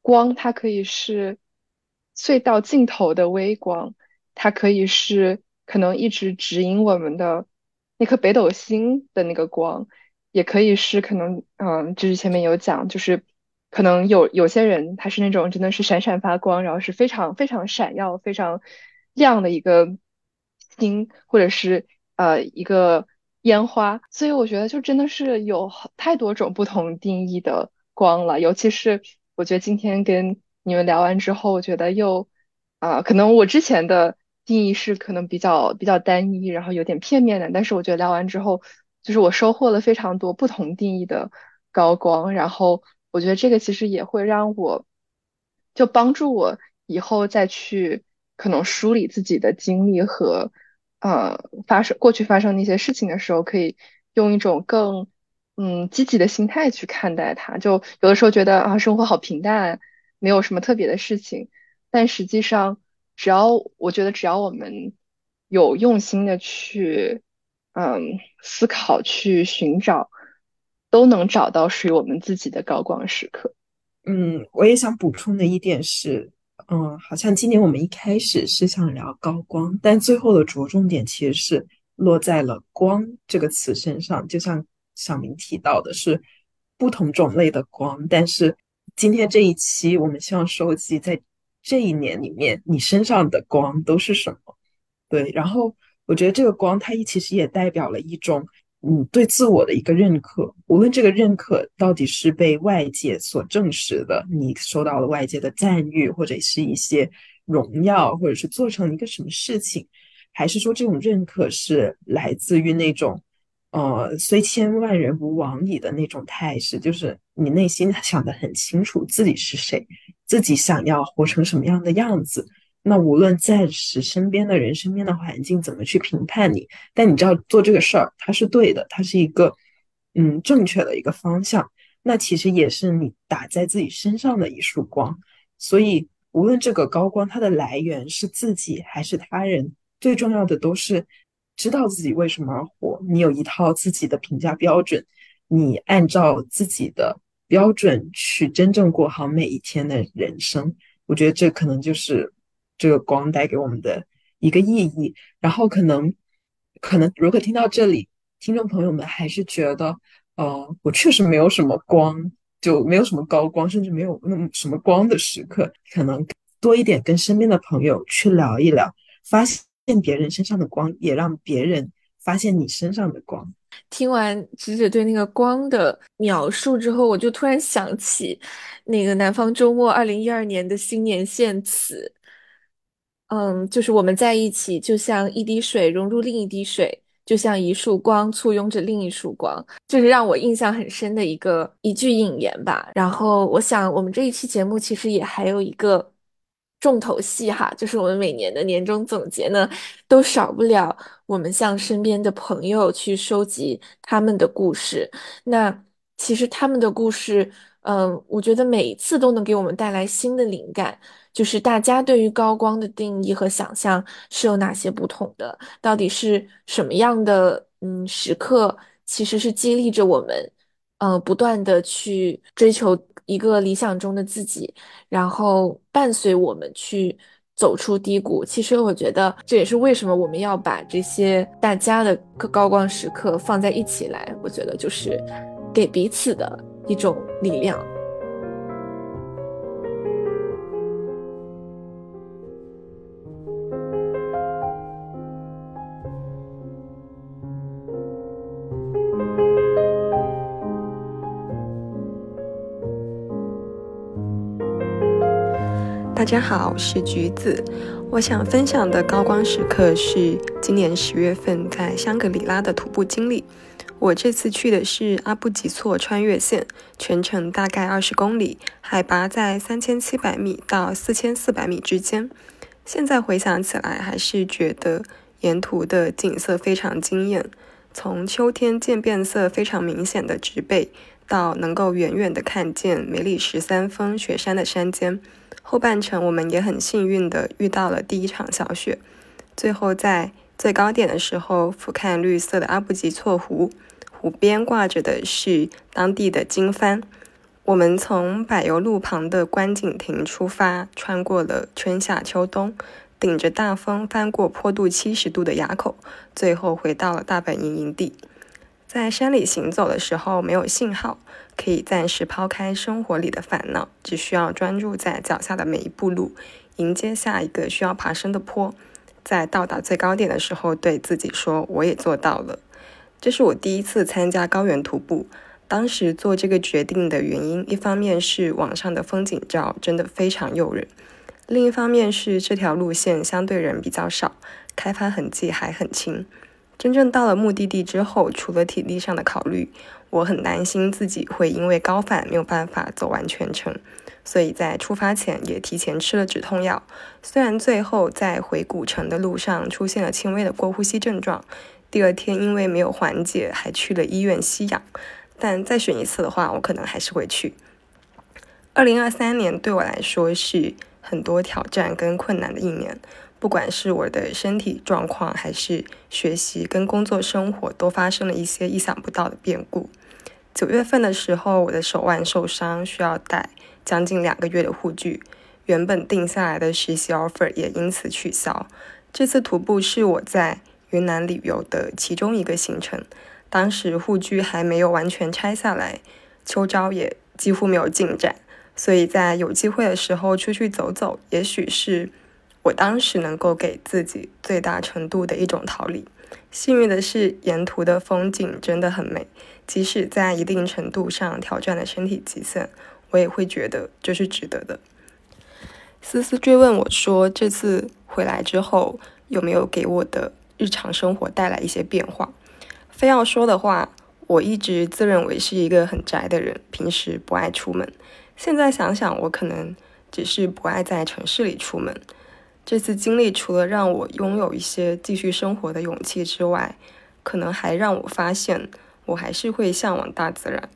光，它可以是隧道尽头的微光，它可以是可能一直指引我们的那颗北斗星的那个光，也可以是可能，嗯，就是前面有讲，就是可能有有些人他是那种真的是闪闪发光，然后是非常非常闪耀、非常亮的一个。星，或者是呃一个烟花，所以我觉得就真的是有太多种不同定义的光了。尤其是我觉得今天跟你们聊完之后，我觉得又啊，可能我之前的定义是可能比较比较单一，然后有点片面的。但是我觉得聊完之后，就是我收获了非常多不同定义的高光。然后我觉得这个其实也会让我就帮助我以后再去可能梳理自己的经历和。呃，发生过去发生那些事情的时候，可以用一种更嗯积极的心态去看待它。就有的时候觉得啊，生活好平淡，没有什么特别的事情。但实际上，只要我觉得只要我们有用心的去嗯思考、去寻找，都能找到属于我们自己的高光时刻。嗯，我也想补充的一点是。嗯，好像今年我们一开始是想聊高光，但最后的着重点其实是落在了“光”这个词身上。就像小明提到的，是不同种类的光。但是今天这一期，我们希望收集在这一年里面你身上的光都是什么？对，然后我觉得这个光，它其实也代表了一种。嗯，对自我的一个认可，无论这个认可到底是被外界所证实的，你受到了外界的赞誉，或者是一些荣耀，或者是做成一个什么事情，还是说这种认可是来自于那种，呃，虽千万人吾往矣的那种态势，就是你内心想的很清楚自己是谁，自己想要活成什么样的样子。那无论暂时身边的人、身边的环境怎么去评判你，但你知道做这个事儿它是对的，它是一个嗯正确的一个方向。那其实也是你打在自己身上的一束光。所以无论这个高光它的来源是自己还是他人，最重要的都是知道自己为什么而活。你有一套自己的评价标准，你按照自己的标准去真正过好每一天的人生。我觉得这可能就是。这个光带给我们的一个意义，然后可能，可能如果听到这里，听众朋友们还是觉得，呃，我确实没有什么光，就没有什么高光，甚至没有那么什么光的时刻，可能多一点跟身边的朋友去聊一聊，发现见别人身上的光，也让别人。发现你身上的光。听完直指对那个光的描述之后，我就突然想起那个南方周末二零一二年的新年献词，嗯，就是我们在一起，就像一滴水融入另一滴水，就像一束光簇拥着另一束光，就是让我印象很深的一个一句引言吧。然后我想，我们这一期节目其实也还有一个。重头戏哈，就是我们每年的年终总结呢，都少不了我们向身边的朋友去收集他们的故事。那其实他们的故事，嗯，我觉得每一次都能给我们带来新的灵感。就是大家对于高光的定义和想象是有哪些不同的？到底是什么样的嗯时刻，其实是激励着我们，嗯，不断的去追求。一个理想中的自己，然后伴随我们去走出低谷。其实我觉得这也是为什么我们要把这些大家的高光时刻放在一起来。我觉得就是给彼此的一种力量。大家好，我是橘子。我想分享的高光时刻是今年十月份在香格里拉的徒步经历。我这次去的是阿布吉措穿越线，全程大概二十公里，海拔在三千七百米到四千四百米之间。现在回想起来，还是觉得沿途的景色非常惊艳。从秋天渐变色非常明显的植被，到能够远远的看见梅里十三峰雪山的山尖。后半程，我们也很幸运的遇到了第一场小雪。最后在最高点的时候，俯瞰绿色的阿布吉措湖，湖边挂着的是当地的经幡。我们从柏油路旁的观景亭出发，穿过了春夏秋冬，顶着大风翻过坡度七十度的垭口，最后回到了大本营营地。在山里行走的时候，没有信号。可以暂时抛开生活里的烦恼，只需要专注在脚下的每一步路，迎接下一个需要爬升的坡。在到达最高点的时候，对自己说：“我也做到了。”这是我第一次参加高原徒步。当时做这个决定的原因，一方面是网上的风景照真的非常诱人，另一方面是这条路线相对人比较少，开发痕迹还很轻。真正到了目的地之后，除了体力上的考虑，我很担心自己会因为高反没有办法走完全程，所以在出发前也提前吃了止痛药。虽然最后在回古城的路上出现了轻微的过呼吸症状，第二天因为没有缓解还去了医院吸氧，但再选一次的话，我可能还是会去。二零二三年对我来说是很多挑战跟困难的一年，不管是我的身体状况还是学习跟工作生活，都发生了一些意想不到的变故。九月份的时候，我的手腕受伤，需要戴将近两个月的护具。原本定下来的实习 offer 也因此取消。这次徒步是我在云南旅游的其中一个行程。当时护具还没有完全拆下来，秋招也几乎没有进展，所以在有机会的时候出去走走，也许是我当时能够给自己最大程度的一种逃离。幸运的是，沿途的风景真的很美。即使在一定程度上挑战了身体极限，我也会觉得这是值得的。思思追问我说：“这次回来之后，有没有给我的日常生活带来一些变化？”非要说的话，我一直自认为是一个很宅的人，平时不爱出门。现在想想，我可能只是不爱在城市里出门。这次经历除了让我拥有一些继续生活的勇气之外，可能还让我发现。我还是会向往大自然。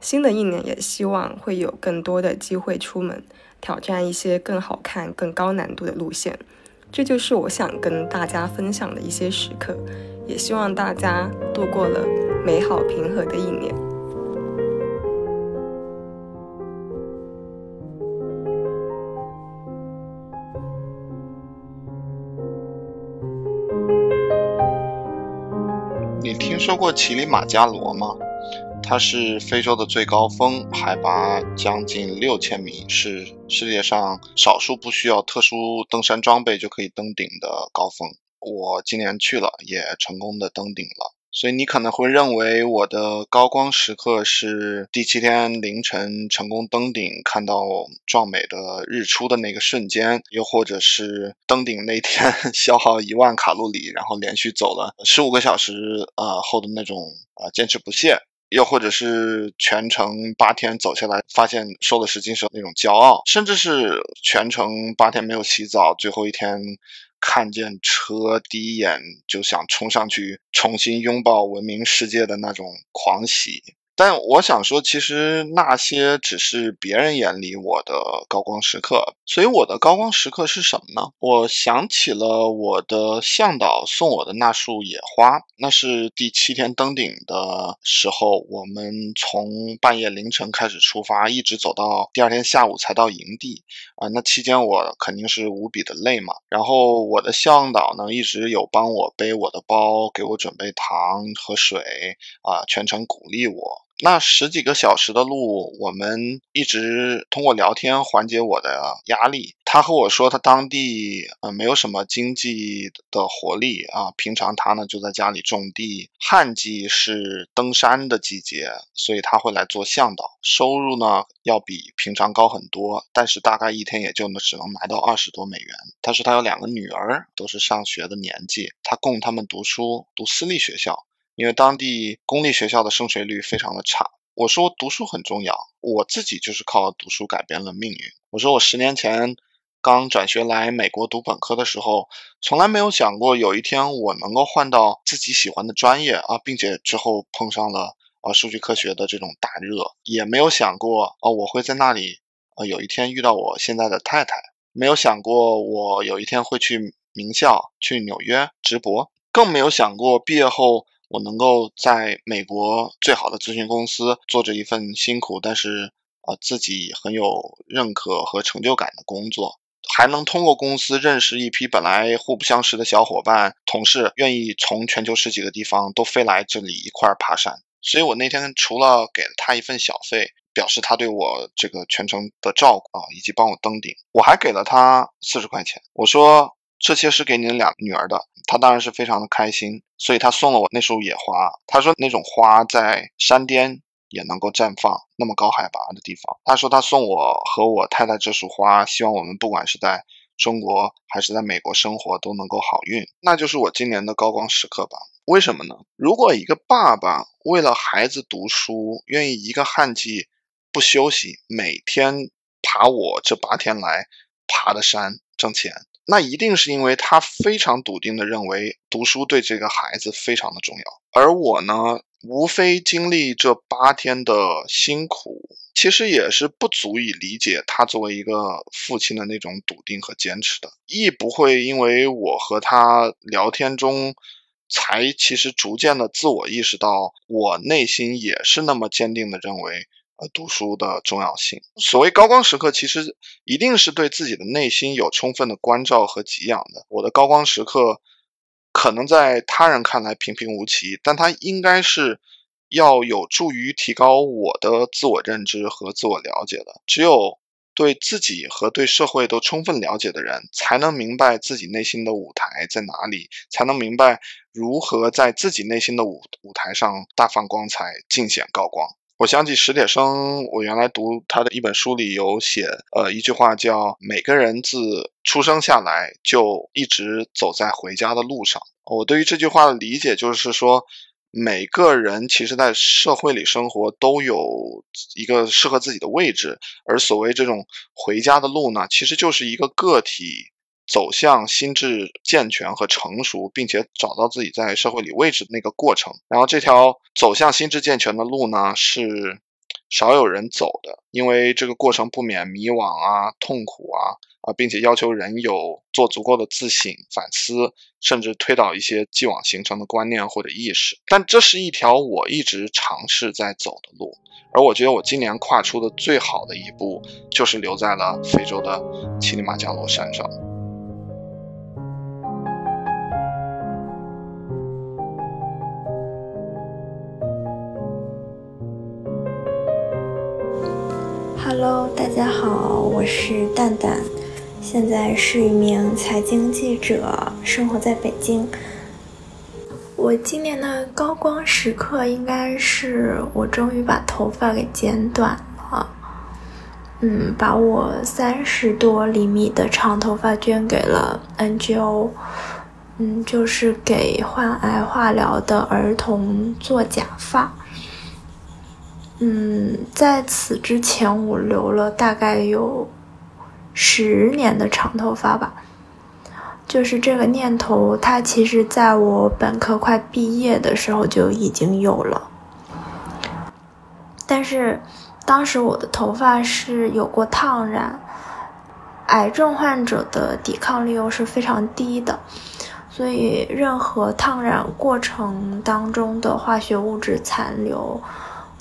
新的一年也希望会有更多的机会出门，挑战一些更好看、更高难度的路线。这就是我想跟大家分享的一些时刻，也希望大家度过了美好平和的一年。听说过乞力马扎罗吗？它是非洲的最高峰，海拔将近六千米，是世界上少数不需要特殊登山装备就可以登顶的高峰。我今年去了，也成功的登顶了。所以你可能会认为我的高光时刻是第七天凌晨成功登顶，看到壮美的日出的那个瞬间，又或者是登顶那天 消耗一万卡路里，然后连续走了十五个小时啊后的那种啊坚持不懈，又或者是全程八天走下来发现瘦了十斤时候那种骄傲，甚至是全程八天没有洗澡，最后一天。看见车第一眼就想冲上去重新拥抱文明世界的那种狂喜。但我想说，其实那些只是别人眼里我的高光时刻。所以我的高光时刻是什么呢？我想起了我的向导送我的那束野花，那是第七天登顶的时候，我们从半夜凌晨开始出发，一直走到第二天下午才到营地。啊，那期间我肯定是无比的累嘛。然后我的向导呢，一直有帮我背我的包，给我准备糖和水，啊，全程鼓励我。那十几个小时的路，我们一直通过聊天缓解我的压力。他和我说，他当地呃没有什么经济的活力啊，平常他呢就在家里种地。旱季是登山的季节，所以他会来做向导，收入呢要比平常高很多，但是大概一天也就呢只能拿到二十多美元。他说他有两个女儿，都是上学的年纪，他供他们读书，读私立学校。因为当地公立学校的升学率非常的差，我说读书很重要，我自己就是靠读书改变了命运。我说我十年前刚转学来美国读本科的时候，从来没有想过有一天我能够换到自己喜欢的专业啊，并且之后碰上了啊数据科学的这种大热，也没有想过啊我会在那里啊有一天遇到我现在的太太，没有想过我有一天会去名校去纽约直博，更没有想过毕业后。我能够在美国最好的咨询公司做着一份辛苦，但是呃自己很有认可和成就感的工作，还能通过公司认识一批本来互不相识的小伙伴、同事，愿意从全球十几个地方都飞来这里一块儿爬山。所以我那天除了给了他一份小费，表示他对我这个全程的照顾啊，以及帮我登顶，我还给了他四十块钱。我说这些是给你两女儿的。他当然是非常的开心，所以他送了我那束野花。他说那种花在山巅也能够绽放，那么高海拔的地方。他说他送我和我太太这束花，希望我们不管是在中国还是在美国生活都能够好运。那就是我今年的高光时刻吧？为什么呢？如果一个爸爸为了孩子读书，愿意一个旱季不休息，每天爬我这八天来爬的山挣钱。那一定是因为他非常笃定的认为读书对这个孩子非常的重要，而我呢，无非经历这八天的辛苦，其实也是不足以理解他作为一个父亲的那种笃定和坚持的，亦不会因为我和他聊天中，才其实逐渐的自我意识到，我内心也是那么坚定的认为。呃，读书的重要性。所谓高光时刻，其实一定是对自己的内心有充分的关照和给养的。我的高光时刻，可能在他人看来平平无奇，但它应该是要有助于提高我的自我认知和自我了解的。只有对自己和对社会都充分了解的人，才能明白自己内心的舞台在哪里，才能明白如何在自己内心的舞舞台上大放光彩，尽显高光。我想起史铁生，我原来读他的一本书里有写，呃，一句话叫“每个人自出生下来就一直走在回家的路上”。我对于这句话的理解就是说，每个人其实在社会里生活都有一个适合自己的位置，而所谓这种回家的路呢，其实就是一个个体。走向心智健全和成熟，并且找到自己在社会里位置的那个过程。然后这条走向心智健全的路呢，是少有人走的，因为这个过程不免迷惘啊、痛苦啊啊，并且要求人有做足够的自省、反思，甚至推倒一些既往形成的观念或者意识。但这是一条我一直尝试在走的路，而我觉得我今年跨出的最好的一步，就是留在了非洲的乞力马扎罗山上。Hello，大家好，我是蛋蛋。现在是一名财经记者，生活在北京。我今年的高光时刻应该是我终于把头发给剪短了。嗯，把我三十多厘米的长头发捐给了 NGO，嗯，就是给患癌化疗的儿童做假发。嗯，在此之前我留了大概有。十年的长头发吧，就是这个念头，它其实在我本科快毕业的时候就已经有了。但是当时我的头发是有过烫染，癌症患者的抵抗力又是非常低的，所以任何烫染过程当中的化学物质残留，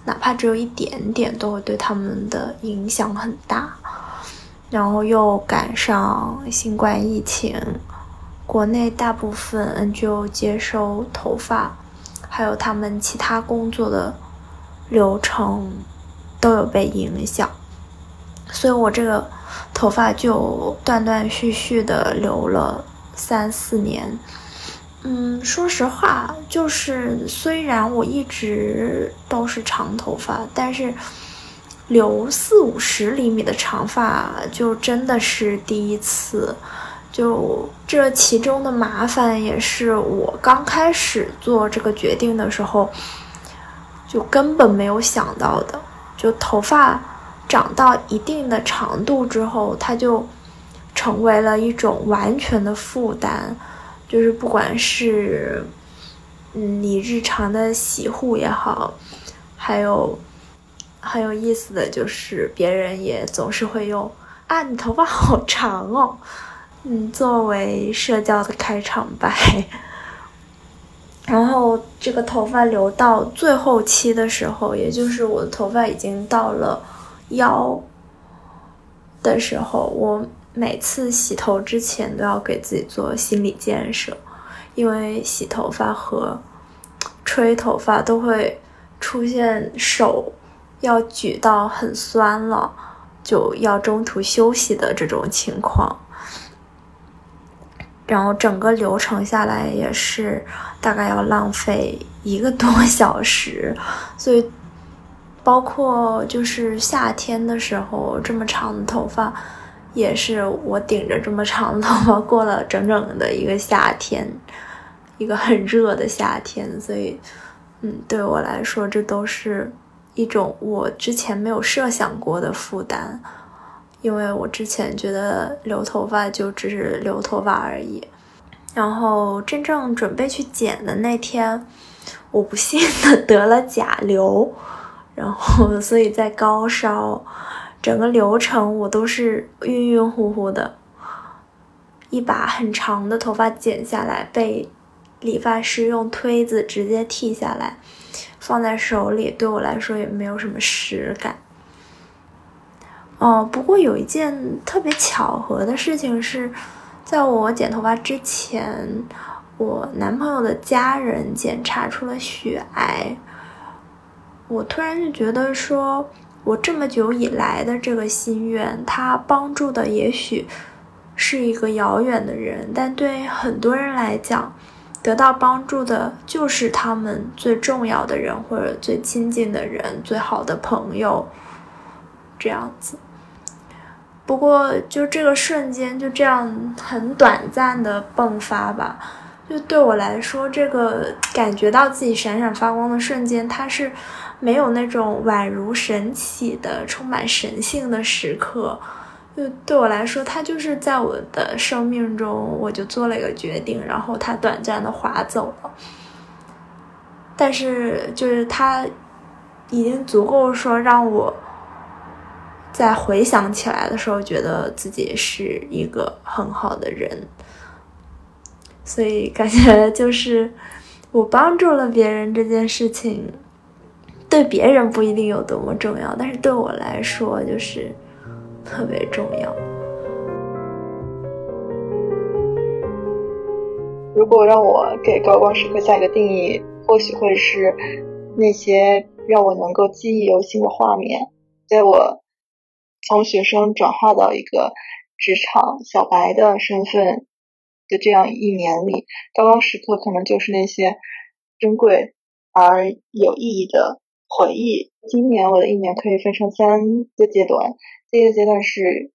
哪怕只有一点点，都会对他们的影响很大。然后又赶上新冠疫情，国内大部分 NGO 接收头发，还有他们其他工作的流程都有被影响，所以我这个头发就断断续续的留了三四年。嗯，说实话，就是虽然我一直都是长头发，但是。留四五十厘米的长发，就真的是第一次。就这其中的麻烦，也是我刚开始做这个决定的时候，就根本没有想到的。就头发长到一定的长度之后，它就成为了一种完全的负担。就是不管是嗯你日常的洗护也好，还有。很有意思的就是，别人也总是会用“啊，你头发好长哦”，嗯，作为社交的开场白。然后这个头发留到最后期的时候，也就是我的头发已经到了腰的时候，我每次洗头之前都要给自己做心理建设，因为洗头发和 吹头发都会出现手。要举到很酸了，就要中途休息的这种情况，然后整个流程下来也是大概要浪费一个多小时，所以包括就是夏天的时候，这么长的头发，也是我顶着这么长的头发过了整整的一个夏天，一个很热的夏天，所以，嗯，对我来说这都是。一种我之前没有设想过的负担，因为我之前觉得留头发就只是留头发而已。然后真正准备去剪的那天，我不幸的 得了甲流，然后所以在高烧，整个流程我都是晕晕乎乎的。一把很长的头发剪下来，被理发师用推子直接剃下来。放在手里对我来说也没有什么实感。哦，不过有一件特别巧合的事情是，在我剪头发之前，我男朋友的家人检查出了血癌。我突然就觉得，说我这么久以来的这个心愿，他帮助的也许是一个遥远的人，但对很多人来讲。得到帮助的就是他们最重要的人，或者最亲近的人，最好的朋友，这样子。不过，就这个瞬间，就这样很短暂的迸发吧。就对我来说，这个感觉到自己闪闪发光的瞬间，它是没有那种宛如神奇的、充满神性的时刻。就对我来说，他就是在我的生命中，我就做了一个决定，然后他短暂的划走了。但是，就是他已经足够说让我在回想起来的时候，觉得自己是一个很好的人。所以，感觉就是我帮助了别人这件事情，对别人不一定有多么重要，但是对我来说，就是。特别重要。如果让我给高光时刻下一个定义，或许会是那些让我能够记忆犹新的画面，在我从学生转化到一个职场小白的身份的这样一年里，高光时刻可能就是那些珍贵而有意义的回忆。今年我的一年可以分成三个阶段，第一个阶段是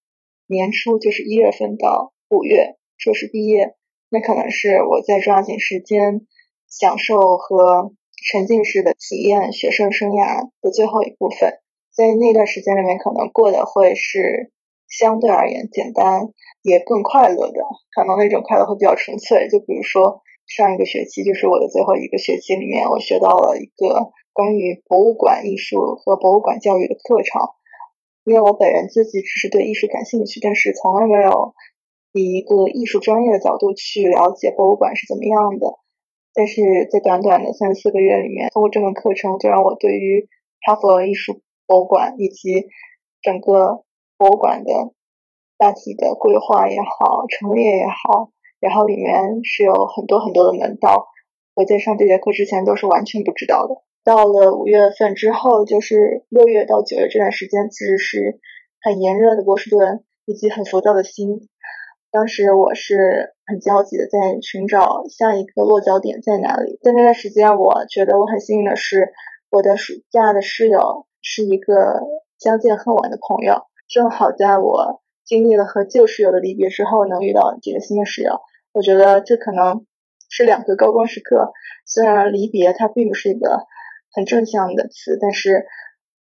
年初，就是一月份到五月，硕士毕业，那可能是我在抓紧时间享受和沉浸式的体验学生生涯的最后一部分。在那段时间里面，可能过的会是相对而言简单，也更快乐的。可能那种快乐会比较纯粹。就比如说上一个学期，就是我的最后一个学期里面，我学到了一个关于博物馆艺术和博物馆教育的课程。因为我本人自己只是对艺术感兴趣，但是从来没有以一个艺术专业的角度去了解博物馆是怎么样的。但是在短短的三四个月里面，通过这门课程，就让我对于哈佛艺术博物馆以及整个博物馆的大体的规划也好，陈列也好，然后里面是有很多很多的门道，我在上这节课之前都是完全不知道的。到了五月份之后，就是六月到九月这段时间，其实是很炎热的波士顿以及很浮躁的心。当时我是很焦急的在寻找下一个落脚点在哪里。在那段时间，我觉得我很幸运的是，我的暑假的室友。是一个相见恨晚的朋友，正好在我经历了和旧室友的离别之后，能遇到这个新的室友。我觉得这可能是两个高光时刻。虽然离别它并不是一个很正向的词，但是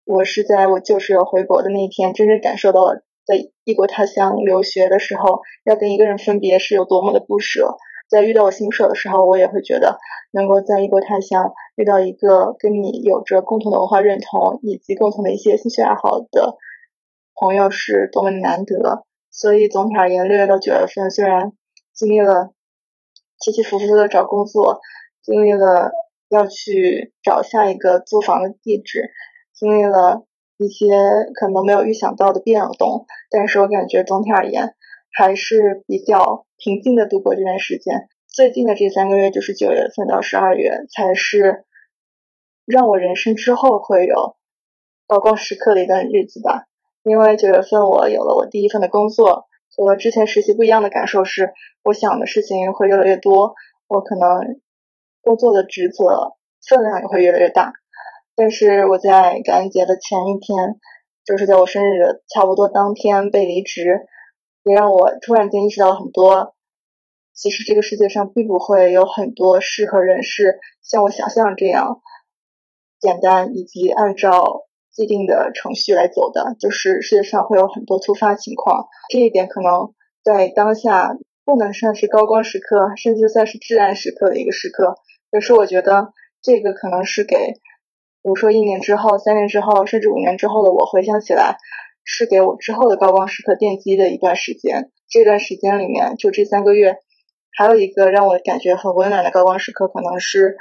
我是在我旧室友回国的那一天，真正感受到了在异国他乡留学的时候，要跟一个人分别是有多么的不舍。在遇到我新舍的时候，我也会觉得能够在异国他乡遇到一个跟你有着共同的文化认同以及共同的一些兴趣爱好的朋友是多么难得。所以总体而言，六月到九月份虽然经历了起起伏伏的找工作，经历了要去找下一个租房的地址，经历了一些可能没有预想到的变动，但是我感觉总体而言还是比较。平静的度过这段时间，最近的这三个月就是九月份到十二月，才是让我人生之后会有高光时刻的一段日子吧。因为九月份我有了我第一份的工作，和之前实习不一样的感受是，我想的事情会越来越多，我可能工作的职责分量也会越来越大。但是我在感恩节的前一天，就是在我生日的差不多当天被离职。也让我突然间意识到很多，其实这个世界上并不会有很多事和人是像我想象这样简单，以及按照既定的程序来走的。就是世界上会有很多突发情况，这一点可能在当下不能算是高光时刻，甚至算是至暗时刻的一个时刻。可是我觉得这个可能是给，比如说一年之后、三年之后，甚至五年之后的我回想起来。是给我之后的高光时刻奠基的一段时间。这段时间里面，就这三个月，还有一个让我感觉很温暖的高光时刻，可能是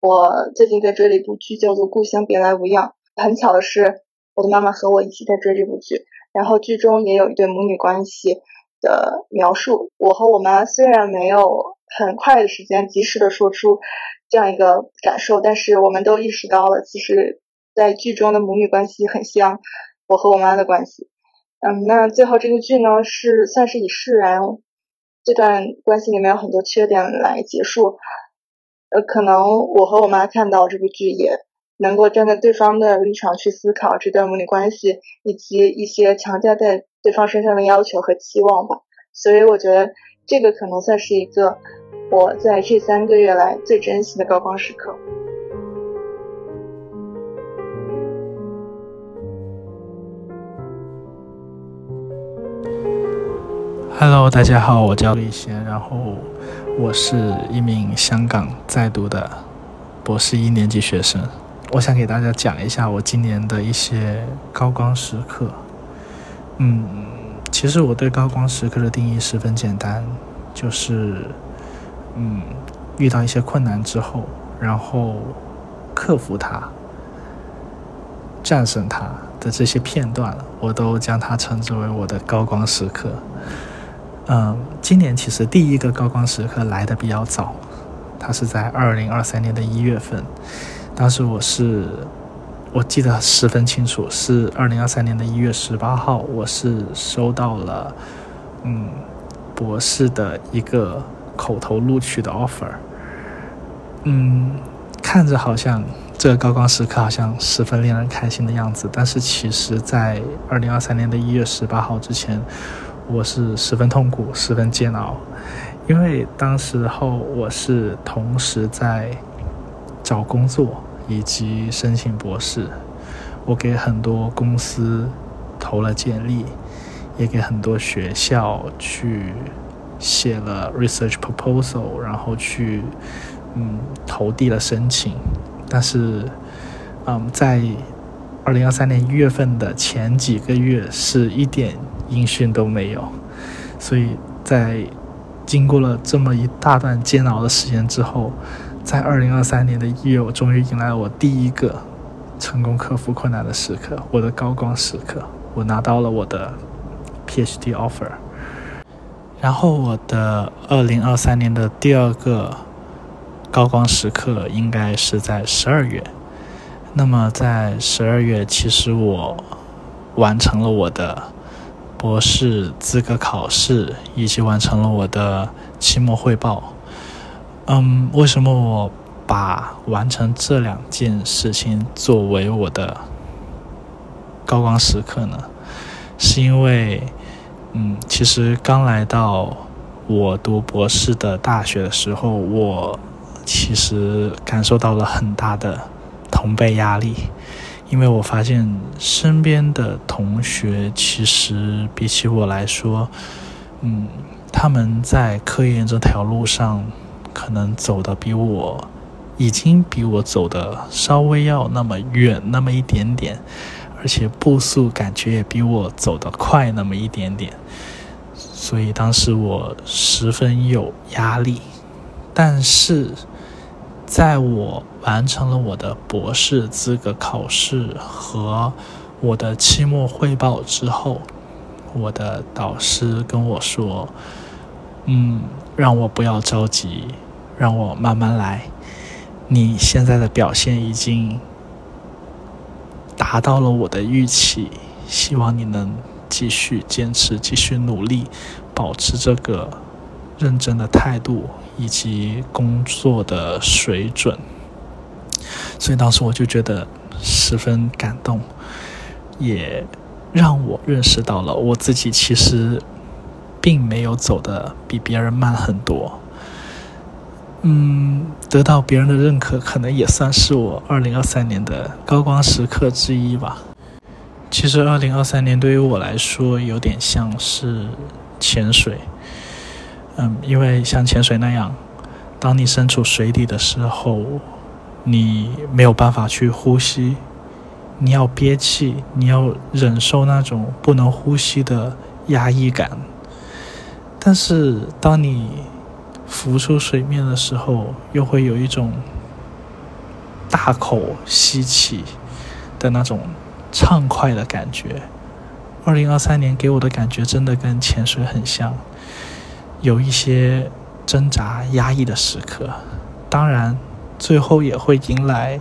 我最近在追的一部剧，叫做《故乡别来无恙》。很巧的是，我的妈妈和我一起在追这部剧，然后剧中也有一对母女关系的描述。我和我妈虽然没有很快的时间及时的说出这样一个感受，但是我们都意识到了，其实，在剧中的母女关系很像。我和我妈的关系，嗯，那最后这个剧呢是算是以释然这段关系里面有很多缺点来结束，呃，可能我和我妈看到这部剧也能够站在对方的立场去思考这段母女关系以及一些强加在对方身上的要求和期望吧，所以我觉得这个可能算是一个我在这三个月来最珍惜的高光时刻。Hello，大家好，我叫李贤，然后我是一名香港在读的博士一年级学生。我想给大家讲一下我今年的一些高光时刻。嗯，其实我对高光时刻的定义十分简单，就是嗯，遇到一些困难之后，然后克服它、战胜它的这些片段，我都将它称之为我的高光时刻。嗯，今年其实第一个高光时刻来的比较早，它是在二零二三年的一月份。当时我是，我记得十分清楚，是二零二三年的一月十八号，我是收到了嗯博士的一个口头录取的 offer。嗯，看着好像这个高光时刻好像十分令人开心的样子，但是其实，在二零二三年的一月十八号之前，我是十分痛苦、十分煎熬，因为当时候我是同时在找工作以及申请博士，我给很多公司投了简历，也给很多学校去写了 research proposal，然后去。嗯，投递了申请，但是，嗯，在二零二三年一月份的前几个月是一点音讯都没有，所以在经过了这么一大段煎熬的时间之后，在二零二三年的一月，我终于迎来了我第一个成功克服困难的时刻，我的高光时刻，我拿到了我的 PhD offer，然后我的二零二三年的第二个。高光时刻应该是在十二月，那么在十二月，其实我完成了我的博士资格考试，以及完成了我的期末汇报。嗯，为什么我把完成这两件事情作为我的高光时刻呢？是因为，嗯，其实刚来到我读博士的大学的时候，我。其实感受到了很大的同辈压力，因为我发现身边的同学其实比起我来说，嗯，他们在科研这条路上可能走的比我已经比我走的稍微要那么远那么一点点，而且步速感觉也比我走得快那么一点点，所以当时我十分有压力，但是。在我完成了我的博士资格考试和我的期末汇报之后，我的导师跟我说：“嗯，让我不要着急，让我慢慢来。你现在的表现已经达到了我的预期，希望你能继续坚持，继续努力，保持这个认真的态度。”以及工作的水准，所以当时我就觉得十分感动，也让我认识到了我自己其实并没有走的比别人慢很多。嗯，得到别人的认可，可能也算是我二零二三年的高光时刻之一吧。其实二零二三年对于我来说，有点像是潜水。嗯，因为像潜水那样，当你身处水底的时候，你没有办法去呼吸，你要憋气，你要忍受那种不能呼吸的压抑感。但是当你浮出水面的时候，又会有一种大口吸气的那种畅快的感觉。二零二三年给我的感觉真的跟潜水很像。有一些挣扎、压抑的时刻，当然，最后也会迎来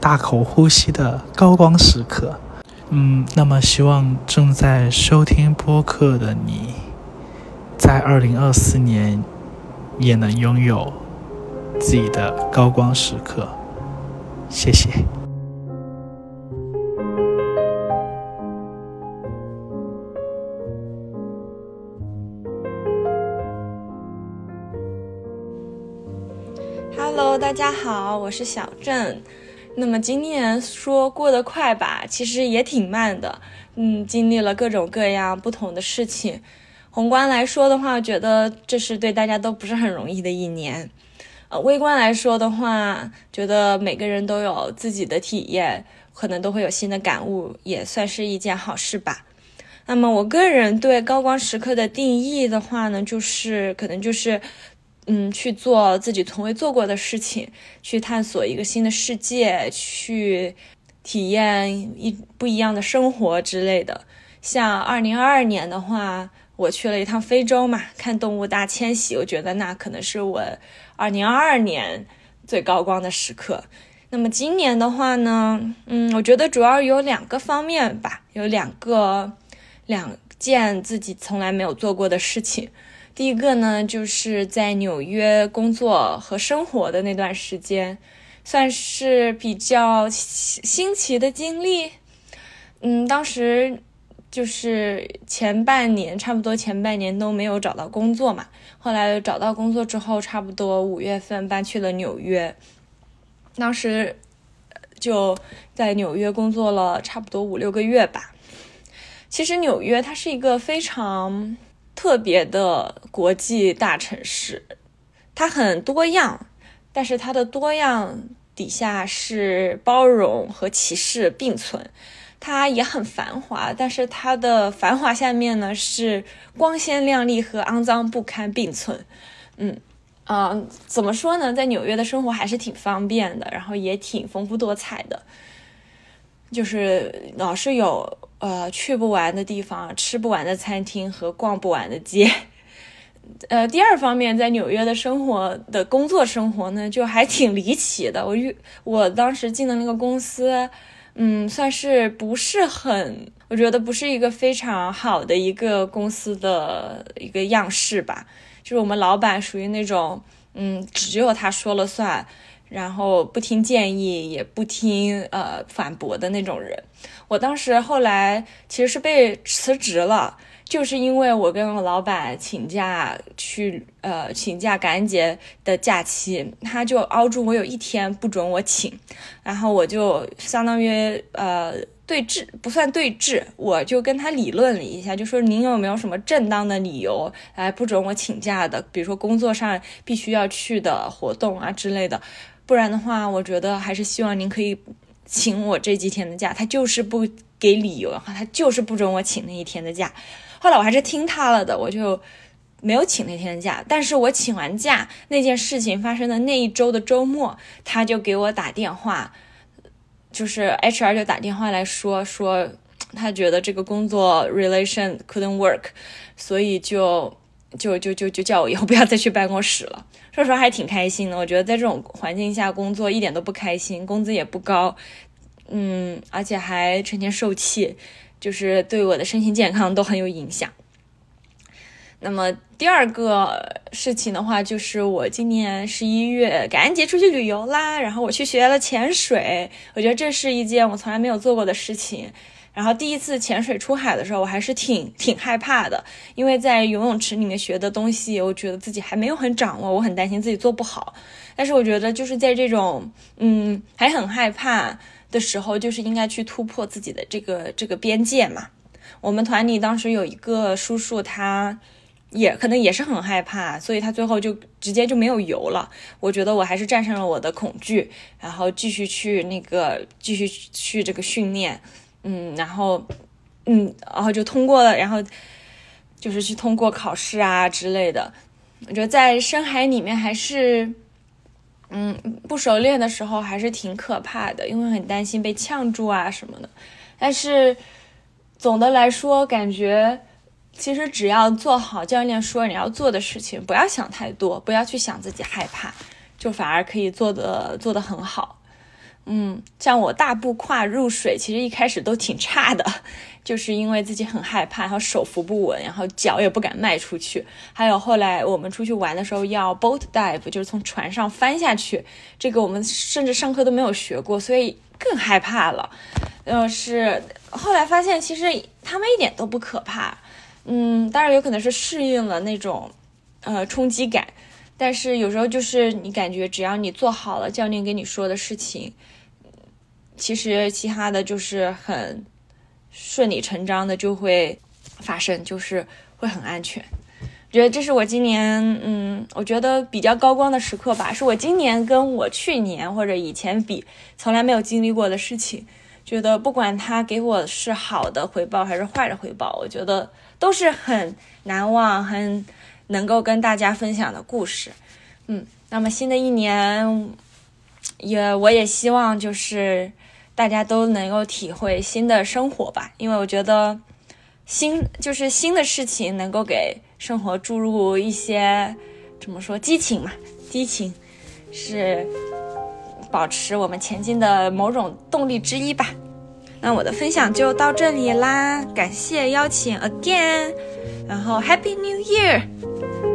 大口呼吸的高光时刻。嗯，那么希望正在收听播客的你，在二零二四年也能拥有自己的高光时刻。谢谢。大家好，我是小郑。那么今年说过得快吧，其实也挺慢的。嗯，经历了各种各样不同的事情。宏观来说的话，觉得这是对大家都不是很容易的一年。呃，微观来说的话，觉得每个人都有自己的体验，可能都会有新的感悟，也算是一件好事吧。那么我个人对高光时刻的定义的话呢，就是可能就是。嗯，去做自己从未做过的事情，去探索一个新的世界，去体验一不一样的生活之类的。像二零二二年的话，我去了一趟非洲嘛，看动物大迁徙，我觉得那可能是我二零二二年最高光的时刻。那么今年的话呢，嗯，我觉得主要有两个方面吧，有两个两件自己从来没有做过的事情。第一个呢，就是在纽约工作和生活的那段时间，算是比较新奇的经历。嗯，当时就是前半年，差不多前半年都没有找到工作嘛。后来找到工作之后，差不多五月份搬去了纽约。当时就在纽约工作了差不多五六个月吧。其实纽约它是一个非常特别的国际大城市，它很多样，但是它的多样底下是包容和歧视并存。它也很繁华，但是它的繁华下面呢是光鲜亮丽和肮脏不堪并存。嗯，啊，怎么说呢？在纽约的生活还是挺方便的，然后也挺丰富多彩的，就是老是有呃去不完的地方、吃不完的餐厅和逛不完的街。呃，第二方面，在纽约的生活的工作生活呢，就还挺离奇的。我遇我当时进的那个公司。嗯，算是不是很，我觉得不是一个非常好的一个公司的一个样式吧。就是我们老板属于那种，嗯，只有他说了算，然后不听建议，也不听呃反驳的那种人。我当时后来其实是被辞职了。就是因为我跟我老板请假去，呃，请假感恩节的假期，他就熬住我有一天不准我请，然后我就相当于呃对峙，不算对峙，我就跟他理论了一下，就说您有没有什么正当的理由来不准我请假的，比如说工作上必须要去的活动啊之类的，不然的话，我觉得还是希望您可以请我这几天的假。他就是不给理由，然后他就是不准我请那一天的假。后来我还是听他了的，我就没有请那天的假。但是我请完假那件事情发生的那一周的周末，他就给我打电话，就是 HR 就打电话来说说，他觉得这个工作 relation couldn't work，所以就就就就就叫我以后不要再去办公室了。说实话还挺开心的，我觉得在这种环境下工作一点都不开心，工资也不高，嗯，而且还成天受气。就是对我的身心健康都很有影响。那么第二个事情的话，就是我今年十一月感恩节出去旅游啦，然后我去学了潜水，我觉得这是一件我从来没有做过的事情。然后第一次潜水出海的时候，我还是挺挺害怕的，因为在游泳池里面学的东西，我觉得自己还没有很掌握，我很担心自己做不好。但是我觉得就是在这种嗯还很害怕。的时候，就是应该去突破自己的这个这个边界嘛。我们团里当时有一个叔叔，他也可能也是很害怕，所以他最后就直接就没有游了。我觉得我还是战胜了我的恐惧，然后继续去那个继续去这个训练，嗯，然后嗯，然后就通过了，然后就是去通过考试啊之类的。我觉得在深海里面还是。嗯，不熟练的时候还是挺可怕的，因为很担心被呛住啊什么的。但是总的来说，感觉其实只要做好教练说你要做的事情，不要想太多，不要去想自己害怕，就反而可以做的做的很好。嗯，像我大步跨入水，其实一开始都挺差的。就是因为自己很害怕，然后手扶不稳，然后脚也不敢迈出去。还有后来我们出去玩的时候要 boat dive，就是从船上翻下去，这个我们甚至上课都没有学过，所以更害怕了。呃，是后来发现其实他们一点都不可怕。嗯，当然有可能是适应了那种呃冲击感，但是有时候就是你感觉只要你做好了教练跟你说的事情，其实其他的就是很。顺理成章的就会发生，就是会很安全。觉得这是我今年，嗯，我觉得比较高光的时刻吧，是我今年跟我去年或者以前比从来没有经历过的事情。觉得不管他给我是好的回报还是坏的回报，我觉得都是很难忘、很能够跟大家分享的故事。嗯，那么新的一年，也我也希望就是。大家都能够体会新的生活吧，因为我觉得新就是新的事情能够给生活注入一些怎么说激情嘛，激情是保持我们前进的某种动力之一吧。那我的分享就到这里啦，感谢邀请 again，然后 Happy New Year。